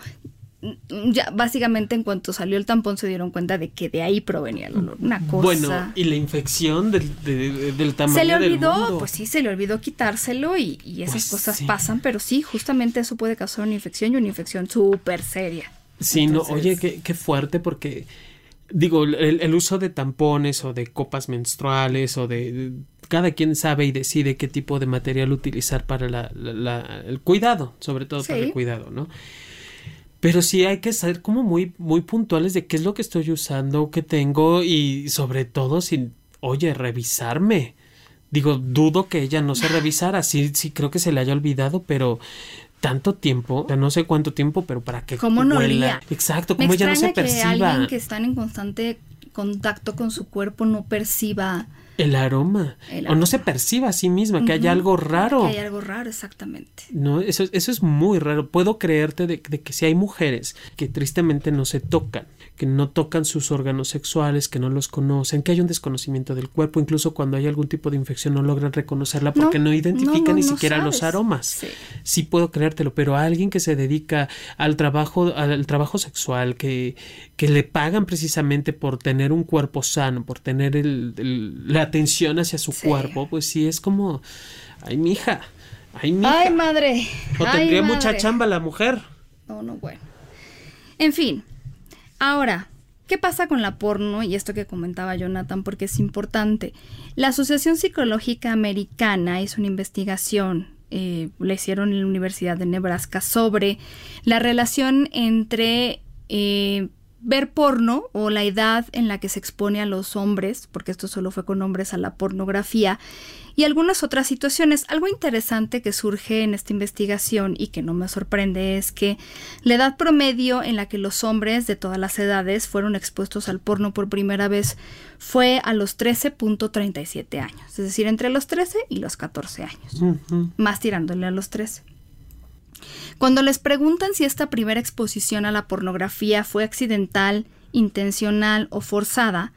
ya básicamente en cuanto salió el tampón se dieron cuenta de que de ahí provenía el olor. Una cosa. Bueno, y la infección del, de- del tamaño se le del olvidó, mundo. pues sí, se le olvidó quitárselo y, y esas Pues cosas sí. pasan, pero sí, justamente eso puede causar una infección y una infección súper seria. Sí, no, oye, qué, qué fuerte porque, digo, el, el uso de tampones o de copas menstruales o de, de- Cada quien sabe y decide qué tipo de material utilizar para la- la- la- el cuidado, sobre todo para el cuidado, ¿no? Pero sí hay que ser como muy, muy puntuales de qué es lo que estoy usando, qué tengo y sobre todo sin, oye, revisarme. Digo, dudo que ella no se revisara, sí, sí creo que se le haya olvidado, pero tanto tiempo, o sea, no sé cuánto tiempo, pero para que ¿Cómo no huela. olía? Exacto, como ella no se extraña que perciba alguien que está en constante contacto con su cuerpo no perciba el aroma, El o no se perciba a sí misma que haya algo raro. Que hay algo raro, exactamente. No, eso, eso es muy raro. Puedo creerte de, de que si hay mujeres que tristemente no se tocan, que no tocan sus órganos sexuales, que no los conocen, que hay un desconocimiento del cuerpo, incluso cuando hay algún tipo de infección no logran reconocerla porque no, No, identifican no, no, ni siquiera los aromas. Sí. Sí puedo creértelo, pero a alguien que se dedica al trabajo, al trabajo sexual, que, que le pagan precisamente por tener un cuerpo sano, por tener el- el- la atención hacia su Sí. cuerpo, pues sí es como, ay, mija, ay, mija. Ay, madre. O Ay, tendría mucha chamba la mujer. No, no, bueno. En fin, ahora, ¿qué pasa con la porno? Y esto que comentaba Jonathan, porque es importante. La Asociación Psicológica Americana hizo una investigación, eh, la hicieron en la Universidad de Nebraska, sobre la relación entre eh, ver porno o la edad en la que se expone a los hombres, porque esto solo fue con hombres a la pornografía, y algunas otras situaciones. Algo interesante que surge en esta investigación y que no me sorprende es que la edad promedio en la que los hombres de todas las edades fueron expuestos al porno por primera vez fue a los 13.37 años, es decir, entre los 13 y los 14 años, más tirándole a los 13. Cuando les preguntan si esta primera exposición a la pornografía fue accidental, intencional o forzada,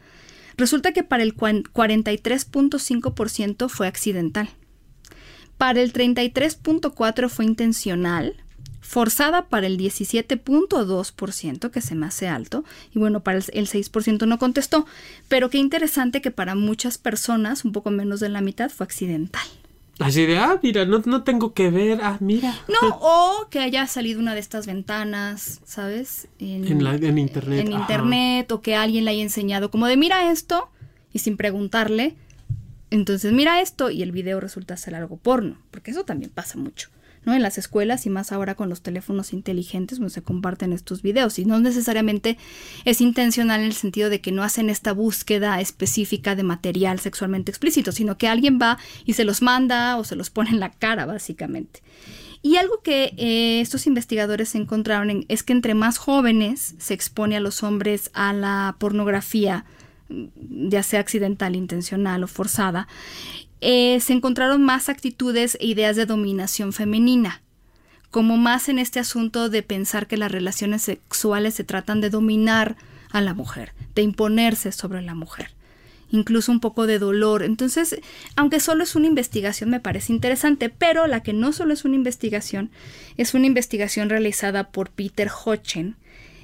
resulta que para el cuan- 43.5% fue accidental. Para el 33.4% fue intencional, forzada para el 17.2%, que se me hace alto, y bueno, para el 6% no contestó, pero qué interesante que para muchas personas, un poco menos de la mitad, fue accidental. Así de, ah, mira, no, no tengo que ver, ah, mira. No, o que haya salido una de estas ventanas, ¿sabes? En, la- en internet, En ajá. internet, o que alguien le haya enseñado como de mira esto, y sin preguntarle, entonces mira esto, y el video resulta ser algo porno, porque eso también pasa mucho. ¿No? En las escuelas y más ahora con los teléfonos inteligentes se comparten estos videos y no necesariamente es intencional en el sentido de que no hacen esta búsqueda específica de material sexualmente explícito, sino que alguien va y se los manda o se los pone en la cara básicamente. Y algo que eh, estos investigadores encontraron en- es que entre más jóvenes se expone a los hombres a la pornografía, ya sea accidental, intencional o forzada, eh, se encontraron más actitudes e ideas de dominación femenina, como más en este asunto de pensar que las relaciones sexuales se tratan de dominar a la mujer, de imponerse sobre la mujer incluso un poco de dolor. Entonces, aunque solo es una investigación, me parece interesante, pero la que no solo es una investigación, es una investigación realizada por Peter Hodgen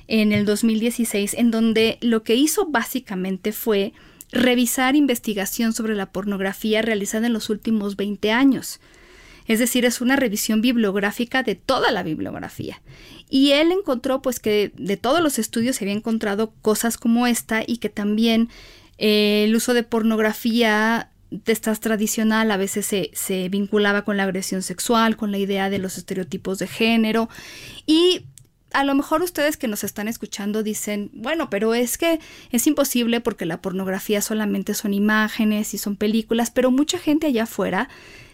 en el 2016, en donde lo que hizo básicamente fue revisar investigación sobre la pornografía realizada en los últimos 20 años. Es decir, es una revisión bibliográfica de toda la bibliografía. Y él encontró pues que de todos los estudios se había encontrado cosas como esta y que también eh, el uso de pornografía de estas tradicional a veces se, se vinculaba con la agresión sexual, con la idea de los estereotipos de género. Y a lo mejor ustedes que nos están escuchando dicen, bueno, pero es que es imposible porque la pornografía solamente son imágenes y son películas, pero mucha gente allá afuera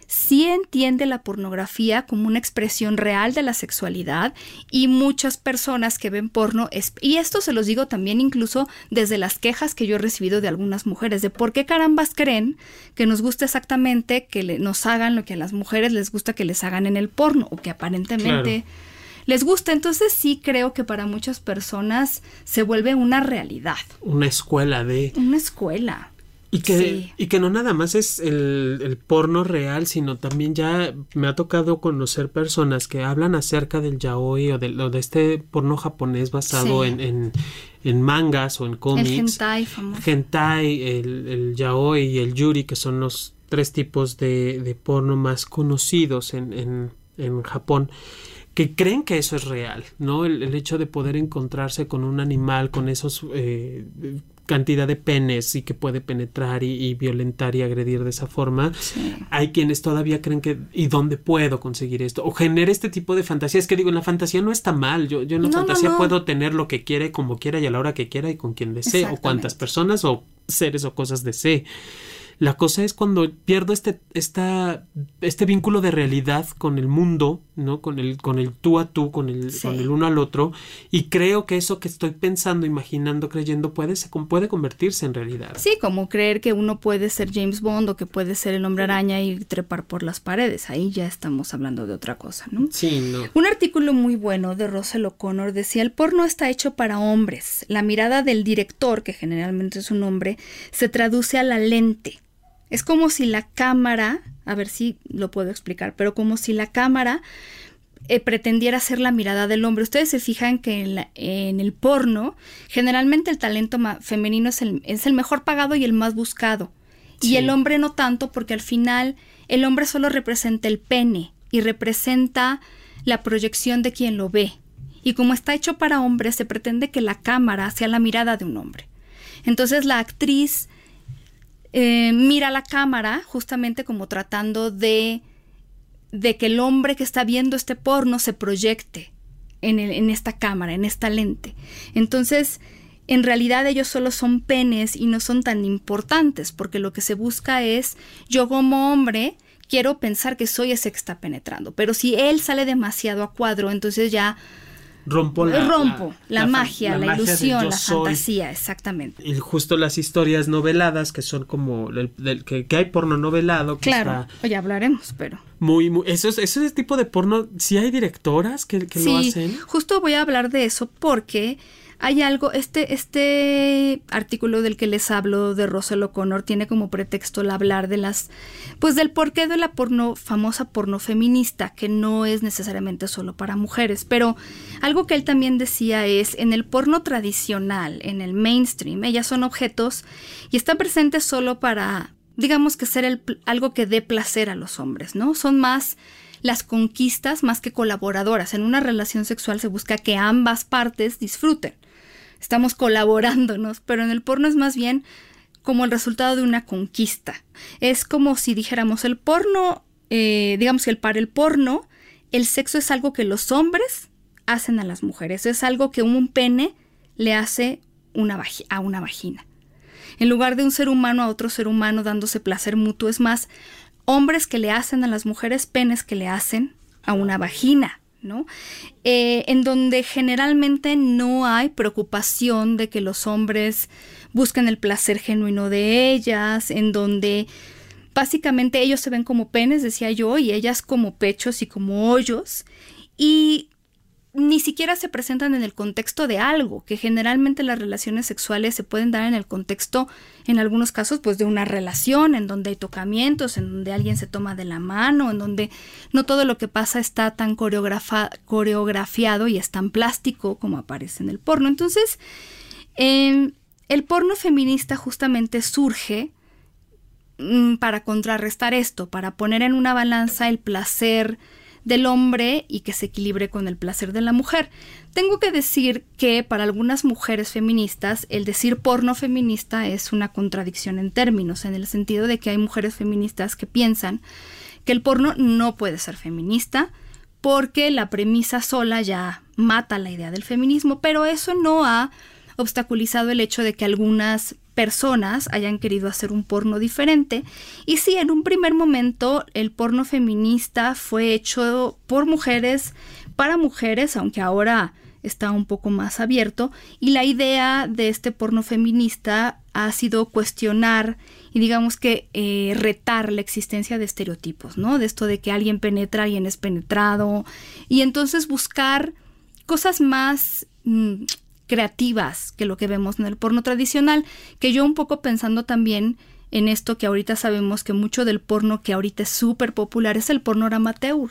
sí entiende la pornografía como una expresión real de la sexualidad y muchas personas que ven porno, y esto se los digo también incluso desde las quejas que yo he recibido de algunas mujeres, de por qué carambas creen que nos gusta exactamente que nos hagan lo que a las mujeres les gusta que les hagan en el porno, o que aparentemente. Les gusta. Entonces sí creo que para muchas personas se vuelve una realidad, Una escuela de... una escuela. Y que, Sí. y que no nada más es el, el porno real, sino también ya me ha tocado conocer personas que hablan acerca del yaoi o de, o de este porno japonés basado Sí. en, en, en mangas o en El cómics. hentai famoso. hentai, el, el yaoi y el yuri, que son los tres tipos de, de porno más conocidos en, en, en Japón, que creen que eso es real, ¿no? El, el hecho de poder encontrarse con un animal, con esos eh, cantidad de penes y que puede penetrar y, y violentar y agredir de esa forma. Sí. Hay quienes todavía creen que ¿y dónde puedo conseguir esto? O genera este tipo de fantasías que digo, la fantasía no está mal. Yo, yo en la No, fantasía no. puedo tener lo que quiere, como quiera y a la hora que quiera y con quien desee, o cuantas personas o seres o cosas desee. La cosa es cuando pierdo este, esta, este vínculo de realidad con el mundo, ¿no? Con el, con el tú a tú, con el, Sí. con el uno al otro, y creo que eso que estoy pensando, imaginando, creyendo, puede, se, puede convertirse en realidad. Sí, como creer que uno puede ser James Bond o que puede ser el hombre araña y trepar por las paredes. Ahí ya estamos hablando de otra cosa, ¿no? Sí, no. Un artículo muy bueno de Russell O'Connor decía, el porno está hecho para hombres. La mirada del director, que generalmente es un hombre, se traduce a la lente. Es como si la cámara, a ver si lo puedo explicar, pero como si la cámara eh, pretendiera ser la mirada del hombre. Ustedes se fijan que en, la- en el porno, generalmente el talento femenino es el, es el mejor pagado y el más buscado. Y el hombre no tanto, porque al final el hombre solo representa el pene y representa la proyección de quien lo ve. Y como está hecho para hombres, se pretende que la cámara sea la mirada de un hombre. Entonces la actriz eh, mira la cámara justamente como tratando de, de que el hombre que está viendo este porno se proyecte en, en esta cámara, en esta lente. Entonces, en realidad ellos solo son penes y no son tan importantes, porque lo que se busca es, yo como hombre, quiero pensar que soy ese que está penetrando, pero si él sale demasiado a cuadro, entonces ya Rompo la, rompo la, magia, la, magia del ilusión, la fantasía, exactamente. Y justo las historias noveladas que son como el- del- que, que hay porno novelado que Claro, está hoy hablaremos, pero... muy muy eso es ese tipo de porno sí hay directoras que, que lo hacen justo voy a hablar de eso porque hay algo, este, este artículo del que les hablo de Russell O'Connor tiene como pretexto el hablar de las, pues del porqué de la porno, famosa porno feminista, que no es necesariamente solo para mujeres, pero algo que él también decía es, en el porno tradicional, en el mainstream, ellas son objetos y está presente solo para, digamos que ser algo que dé placer a los hombres, ¿no? Son más las conquistas más que colaboradoras. En una relación sexual se busca que ambas partes disfruten. Estamos colaborándonos, pero en el porno es más bien como el resultado de una conquista. Es como si dijéramos el porno, eh, digamos que para el porno, el sexo es algo que los hombres hacen a las mujeres, es algo que un pene le hace una a una vagina. En lugar de un ser humano a otro ser humano dándose placer mutuo, es más hombres que le hacen a las mujeres penes que le hacen a una vagina, ¿no? Eh, en donde generalmente no hay preocupación de que los hombres busquen el placer genuino de ellas, en donde básicamente ellos se ven como penes, decía yo, y ellas como pechos y como hoyos, y ni siquiera se presentan en el contexto de algo, que generalmente las relaciones sexuales se pueden dar en el contexto, en algunos casos, pues de una relación, en donde hay tocamientos, en donde alguien se toma de la mano, en donde no todo lo que pasa está tan coreografiado y es tan plástico como aparece en el porno. Entonces, el porno feminista justamente surge mm, para contrarrestar esto, para poner en una balanza el placer, del hombre y que se equilibre con el placer de la mujer. Tengo que decir que para algunas mujeres feministas el decir porno feminista es una contradicción en términos, en el sentido de que hay mujeres feministas que piensan que el porno no puede ser feminista porque la premisa sola ya mata la idea del feminismo, pero eso no ha obstaculizado el hecho de que algunas personas hayan querido hacer un porno diferente. Y sí, en un primer momento el porno feminista fue hecho por mujeres, para mujeres, aunque ahora está un poco más abierto. Y la idea de este porno feminista ha sido cuestionar y digamos que eh, retar la existencia de estereotipos, ¿no? De esto de que alguien penetra, alguien es penetrado. Y entonces buscar cosas más... Creativas que lo que vemos en el porno tradicional, que yo un poco pensando también en esto que ahorita sabemos que mucho del porno que ahorita es súper popular es el porno amateur.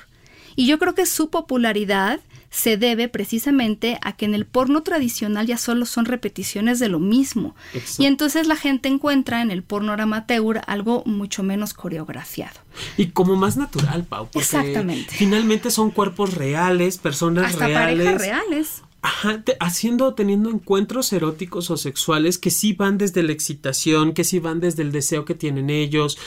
Y yo creo que su popularidad se debe precisamente a que en el porno tradicional ya solo son repeticiones de lo mismo. Y entonces la gente encuentra en el porno amateur algo mucho menos coreografiado. Y como más natural, Pau. Porque Exactamente. Finalmente son cuerpos reales, personas Hasta reales. Parejas reales. Ajá, haciendo, teniendo encuentros eróticos o sexuales que sí van desde la excitación, que sí van desde el deseo que tienen ellos,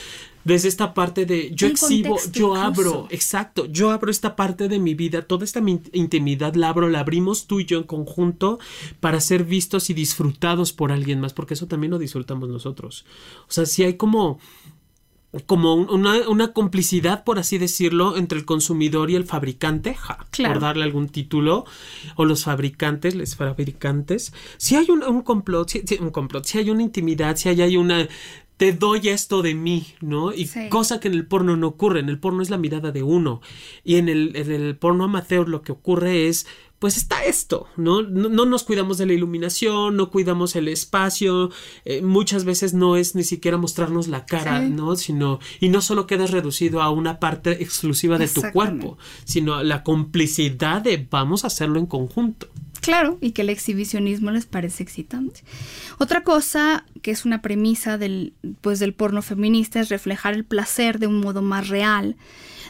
desde esta parte de yo exhibo, yo abro, exacto, yo abro esta parte de mi vida, toda esta intimidad la abro, la abrimos tú y yo en conjunto para ser vistos y disfrutados por alguien más, porque eso también lo disfrutamos nosotros. O sea, si hay como como una, complicidad, por así decirlo, entre el consumidor y el fabricante, por darle algún título, o los fabricantes, los fabricantes. Si hay un, complot, si, un complot, si hay una intimidad, si hay, hay una te doy esto de mí, ¿no? Y cosa que en el porno no ocurre, en el porno es la mirada de uno. Y en el, en el porno amateur lo que ocurre es pues está esto, ¿no? ¿no? nos cuidamos de la iluminación, no cuidamos el espacio, eh, muchas veces no es ni siquiera mostrarnos la cara, ¿no? Sino, y no solo quedas reducido a una parte exclusiva de tu cuerpo, sino a la complicidad de vamos a hacerlo en conjunto. Claro, y que el exhibicionismo les parece excitante. Otra cosa que es una premisa del, pues, del porno feminista es reflejar el placer de un modo más real,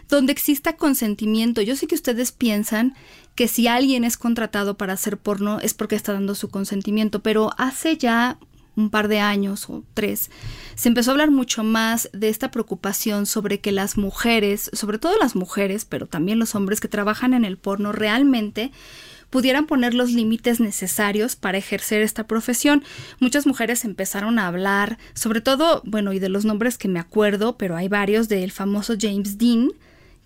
donde exista consentimiento. Yo sé que ustedes piensan que si alguien es contratado para hacer porno es porque está dando su consentimiento, pero hace ya un par de años o tres, se empezó a hablar mucho más de esta preocupación sobre que las mujeres, sobre todo las mujeres, pero también los hombres que trabajan en el porno, realmente pudieran poner los límites necesarios para ejercer esta profesión. Muchas mujeres empezaron a hablar, sobre todo, bueno, y de los nombres que me acuerdo, pero hay varios, del famoso James Dean,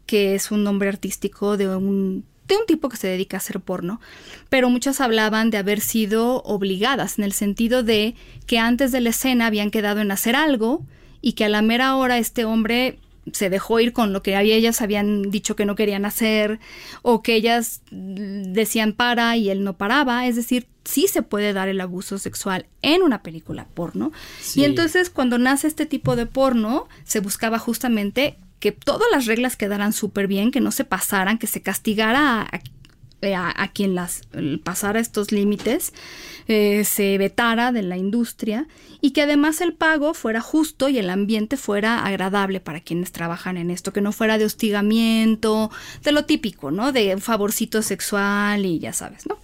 que es un nombre artístico de un de un tipo que se dedica a hacer porno, pero muchas hablaban de haber sido obligadas, en el sentido de que antes de la escena habían quedado en hacer algo y que a la mera hora este hombre se dejó ir con lo que ellas habían dicho que no querían hacer o que ellas decían para y él no paraba. Es decir, sí se puede dar el abuso sexual en una película porno. Y entonces cuando nace este tipo de porno, se buscaba justamente que todas las reglas quedaran súper bien, que no se pasaran, que se castigara a, eh, quien las pasara estos límites, eh, se vetara de la industria y que además el pago fuera justo y el ambiente fuera agradable para quienes trabajan en esto, que no fuera de hostigamiento, de lo típico, ¿no? De favorcito sexual y ya sabes, ¿no?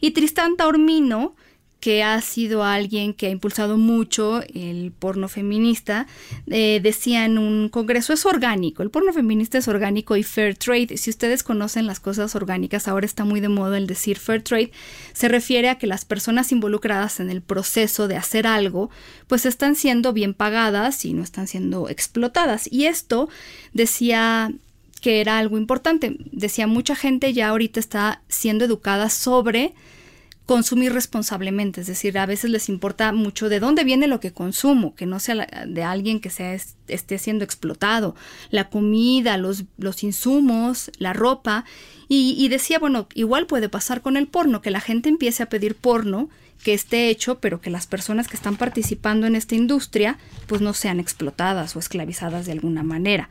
Y Tristán Taormino que ha sido alguien que ha impulsado mucho el porno feminista, eh, decía en un congreso, es orgánico, el porno feminista es orgánico y fair trade. Si ustedes conocen las cosas orgánicas, ahora está muy de moda el decir fair trade, se refiere a que las personas involucradas en el proceso de hacer algo, pues están siendo bien pagadas y no están siendo explotadas. Y esto decía que era algo importante. Decía, mucha gente ya ahorita está siendo educada sobre consumir responsablemente, es decir, a veces les importa mucho de dónde viene lo que consumo, que no sea de alguien que sea, esté siendo explotado, la comida, los, los insumos, la ropa, y, y decía, bueno, igual puede pasar con el porno, que la gente empiece a pedir porno que esté hecho, pero que las personas que están participando en esta industria pues no sean explotadas o esclavizadas de alguna manera.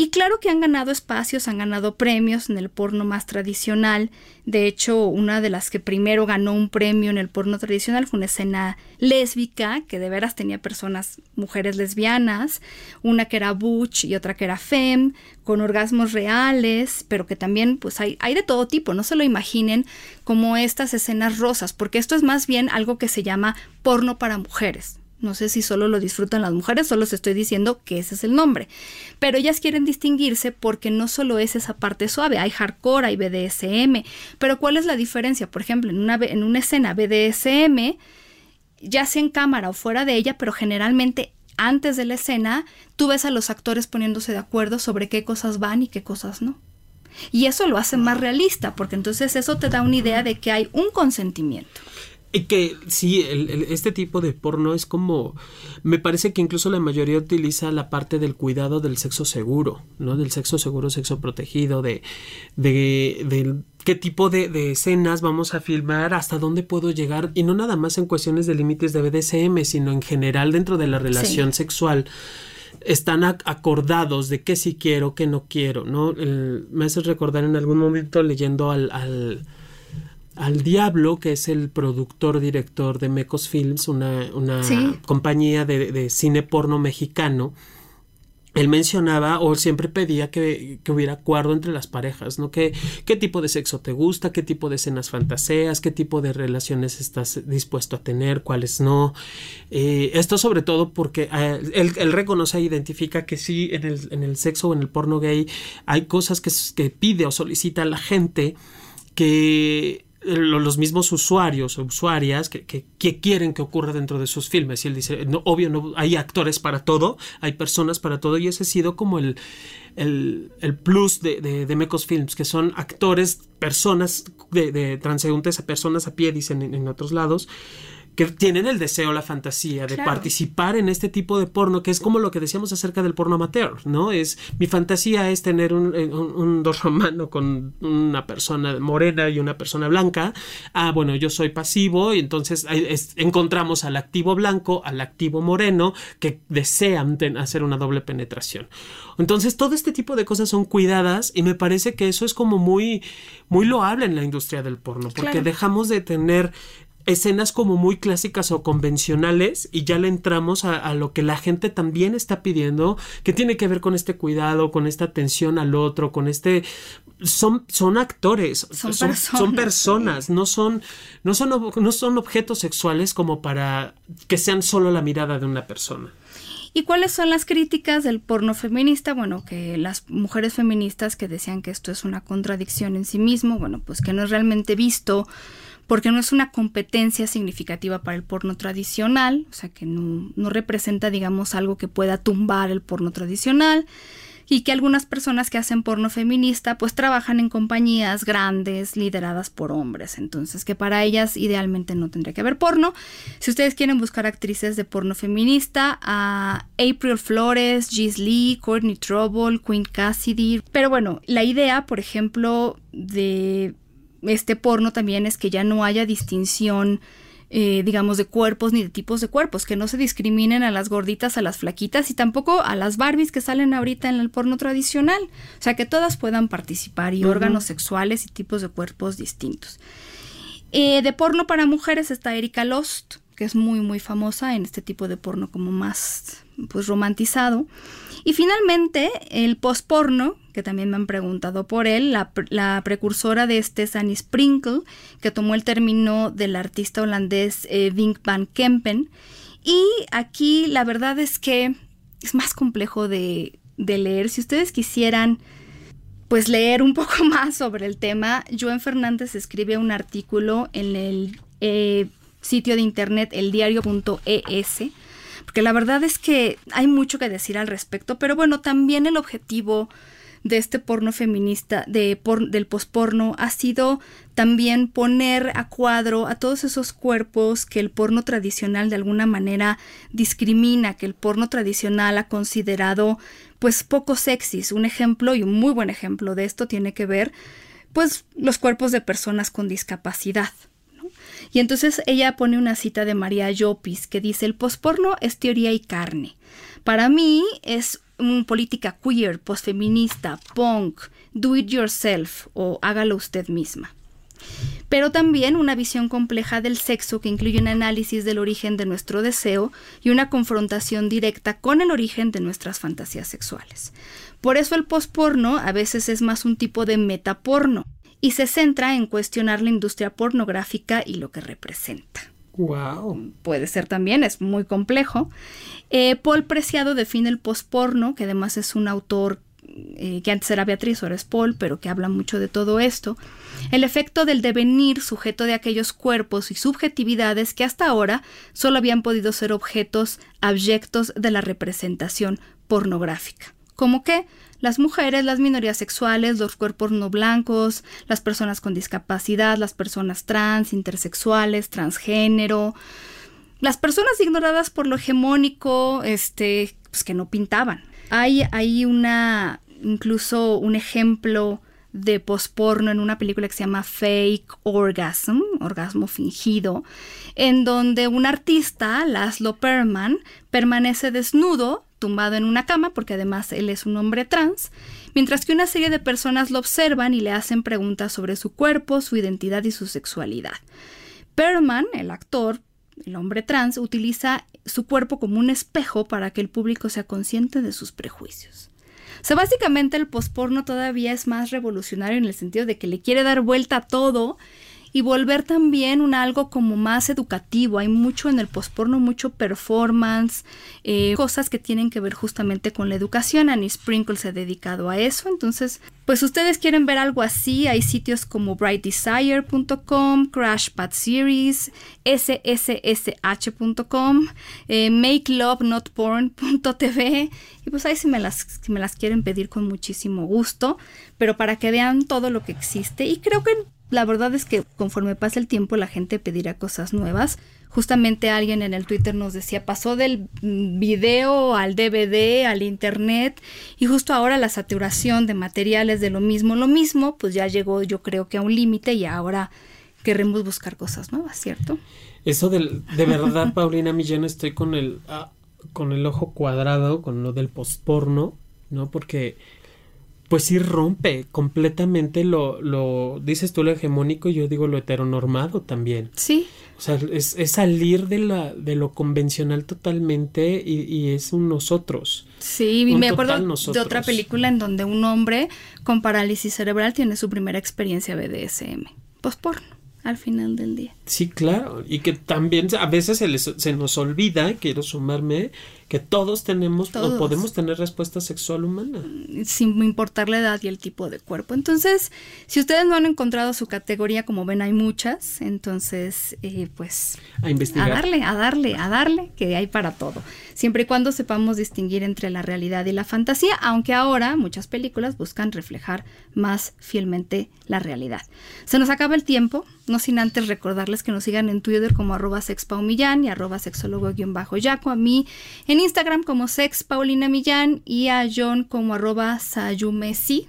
Y claro que han ganado espacios, han ganado premios en el porno más tradicional. De hecho, una de las que primero ganó un premio en el porno tradicional fue una escena lésbica, que de veras tenía personas, mujeres lesbianas, una que era butch y otra que era femme, con orgasmos reales, pero que también pues hay, hay de todo tipo, no se lo imaginen como estas escenas rosas, porque esto es más bien algo que se llama porno para mujeres. No sé si solo lo disfrutan las mujeres, solo les estoy diciendo que ese es el nombre. Pero ellas quieren distinguirse porque no solo es esa parte suave, hay hardcore, hay BDSM. Pero ¿cuál es la diferencia? Por ejemplo, en una, en una escena BDSM, ya sea en cámara o fuera de ella, pero generalmente antes de la escena, tú ves a los actores poniéndose de acuerdo sobre qué cosas van y qué cosas no. Y eso lo hace más realista, porque entonces eso te da una idea de que hay un consentimiento. Y que sí, este tipo de porno es como, me parece que incluso la mayoría utiliza la parte del cuidado del sexo seguro, ¿no? Del sexo seguro, sexo protegido, de, de, qué tipo de, escenas vamos a filmar, hasta dónde puedo llegar, y no nada más en cuestiones de límites de BDSM, sino en general dentro de la relación sexual están acordados de qué sí quiero, qué no quiero, ¿no? me hace recordar en algún momento leyendo al al Diablo, que es el productor director de Mecos Films, una, compañía de, cine porno mexicano, él mencionaba o siempre pedía que, hubiera acuerdo entre las parejas, ¿no? ¿Qué, ¿Qué tipo de sexo te gusta? ¿Qué tipo de escenas fantaseas? ¿Qué tipo de relaciones estás dispuesto a tener? ¿Cuáles no? Eh, esto sobre todo porque eh, él, reconoce e identifica que sí, en el, en el sexo o en el porno gay hay cosas que, que pide o solicita la gente que los mismos usuarios o usuarias que, que, quieren que ocurra dentro de sus filmes. Y él dice, no, obvio, no, hay actores para todo, hay personas para todo, y ese ha sido como el, el, plus de, de, Mecos Films, que son actores, personas de, de transeúntes a personas a pie, dicen en otros lados, que tienen el deseo, la fantasía de participar en este tipo de porno, que es como lo que decíamos acerca del porno amateur, ¿no? Es mi fantasía es tener un, eh, un, dos romano con una persona morena y una persona blanca. Ah, bueno, yo soy pasivo y entonces encontramos al activo blanco, al activo moreno que desean hacer una doble penetración. Entonces, todo este tipo de cosas son cuidadas y me parece que eso es como muy, muy loable en la industria del porno, porque dejamos de tener escenas como muy clásicas o convencionales y ya le entramos a, lo que la gente también está pidiendo, que tiene que ver con este cuidado, con esta atención al otro, con este son, son actores, son, personas. no son, no son, no son objetos sexuales como para que sean solo la mirada de una persona. ¿Y cuáles son las críticas del porno feminista? Bueno, que las mujeres feministas que decían que esto es una contradicción en sí mismo, bueno, pues que no es realmente visto porque no es una competencia significativa para el porno tradicional, o sea que no, representa, digamos, algo que pueda tumbar el porno tradicional, y que algunas personas que hacen porno feminista pues trabajan en compañías grandes lideradas por hombres, entonces que para ellas idealmente no tendría que haber porno. Si ustedes quieren buscar actrices de porno feminista, a April Flores, Gis Lee, Courtney Trouble, Queen Cassidy, pero bueno, la idea, por ejemplo, de este porno también es que ya no haya distinción eh, digamos, de cuerpos ni de tipos de cuerpos, que no se discriminen a las gorditas, a las flaquitas y tampoco a las Barbies que salen ahorita en el porno tradicional. O sea, que todas puedan participar y órganos sexuales y tipos de cuerpos distintos. Eh, de porno para mujeres está Erika Lost, que es muy, muy famosa en este tipo de porno como más, pues, romantizado. Y finalmente, el postporno, que también me han preguntado por él, la, precursora de este es Sprinkle, que tomó el término del artista holandés eh, van Kempen. Y aquí la verdad es que es más complejo de, leer. Si ustedes quisieran pues leer un poco más sobre el tema, Joan Fernández escribe un artículo en el eh, sitio de internet eldiario.es porque la verdad es que hay mucho que decir al respecto, pero bueno, también el objetivo de este porno feminista, de del posporno, ha sido también poner a cuadro a todos esos cuerpos que el porno tradicional de alguna manera discrimina, que el porno tradicional ha considerado pues poco sexys. Un ejemplo y un muy buen ejemplo de esto tiene que ver pues los cuerpos de personas con discapacidad. Y entonces ella pone una cita de María Llopis que dice, el posporno es teoría y carne. Para mí es una política queer, posfeminista, punk, do it yourself o hágalo usted misma. Pero también una visión compleja del sexo que incluye un análisis del origen de nuestro deseo y una confrontación directa con el origen de nuestras fantasías sexuales. Por eso el posporno a veces es más un tipo de metaporno, y se centra en cuestionar la industria pornográfica y lo que representa. Wow. Puede ser también, es muy complejo. Eh, Paul Preciado define el posporno, que además es un autor eh, que antes era Beatriz, ahora es Paul, pero que habla mucho de todo esto. El efecto del devenir sujeto de aquellos cuerpos y subjetividades que hasta ahora solo habían podido ser objetos abyectos de la representación pornográfica. ¿Cómo qué? Las mujeres, las minorías sexuales, los cuerpos no blancos, las personas con discapacidad, las personas trans, intersexuales, transgénero, las personas ignoradas por lo hegemónico, este, pues que no pintaban. Hay, hay una, incluso un ejemplo de posporno en una película que se llama Fake Orgasm, orgasmo fingido, en donde un artista, Laszlo Perman, permanece desnudo tumbado en una cama, porque además él es un hombre trans, mientras que una serie de personas lo observan y le hacen preguntas sobre su cuerpo, su identidad y su sexualidad. Perman, el actor, el hombre trans, utiliza su cuerpo como un espejo para que el público sea consciente de sus prejuicios. O sea, básicamente el posporno todavía es más revolucionario en el sentido de que le quiere dar vuelta a todo y volver también un algo como más educativo. Hay mucho en el posporno, mucho performance, eh, cosas que tienen que ver justamente con la educación. Annie Sprinkle se ha dedicado a eso. Entonces, pues ustedes quieren ver algo así, hay sitios como brightdesire.com, Crashpad Series, sssh.com, eh, makelovenotporn.tv y pues ahí si me, las, si me las quieren pedir con muchísimo gusto, pero para que vean todo lo que existe y creo que la verdad es que conforme pasa el tiempo la gente pedirá cosas nuevas. Justamente alguien en el Twitter nos decía, pasó del video al DVD, al internet, y justo ahora la saturación de materiales de lo mismo, lo mismo, pues ya llegó yo creo que a un límite y ahora queremos buscar cosas nuevas, ¿cierto? Eso del, de verdad, Paulina Millán, estoy con el, ah, con el ojo cuadrado, con lo del posporno, ¿no? Porque pues sí rompe completamente lo, lo, dices tú lo hegemónico y yo digo lo heteronormado también. Sí. O sea, es, es salir de, la, de lo convencional totalmente y, y es un nosotros. Sí, me acuerdo de otra película en donde un hombre con parálisis cerebral tiene su primera experiencia BDSM, posporno. al final del día. Sí, claro. Y que también a veces se, les- se nos olvida, quiero sumarme, que todos tenemos Todos. o podemos tener respuesta sexual humana. sin importar la edad y el tipo de cuerpo. Entonces, si ustedes no han encontrado su categoría, como ven, hay muchas. Entonces, eh, pues A a investigar. darle, a darle, a darle, que hay para todo. Siempre y cuando sepamos distinguir entre la realidad y la fantasía, aunque ahora muchas películas buscan reflejar más fielmente la realidad. Se nos acaba el tiempo, no sin antes recordarles que nos sigan en Twitter como arroba sexpaumillán y arroba sexólogo-yaco, a mí en Instagram como sexpaulinamillán y a John como arroba sayumesi.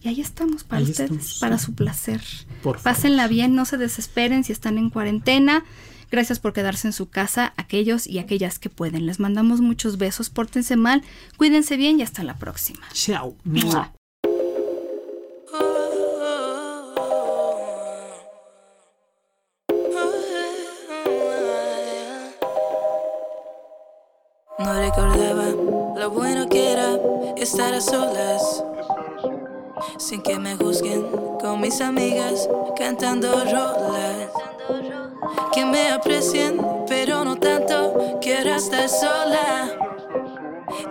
Y ahí estamos para Ahí ustedes, estamos, para su placer. Por favor. Pásenla bien, no se desesperen si están en cuarentena. Gracias por quedarse en su casa, aquellos y aquellas que pueden. Les mandamos muchos besos, pórtense mal, cuídense bien y hasta la próxima. Chao. Lo bueno que era estar a solas, sin que me juzguen con mis amigas cantando rolas. Que me aprecien, pero no tanto, quiero estar sola.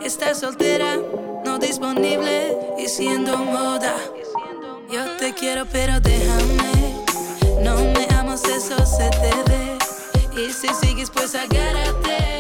Estar soltera, no disponible y siendo moda. Yo te quiero, pero déjame. No me amas, eso se te ve. Y si sigues, pues agárrate.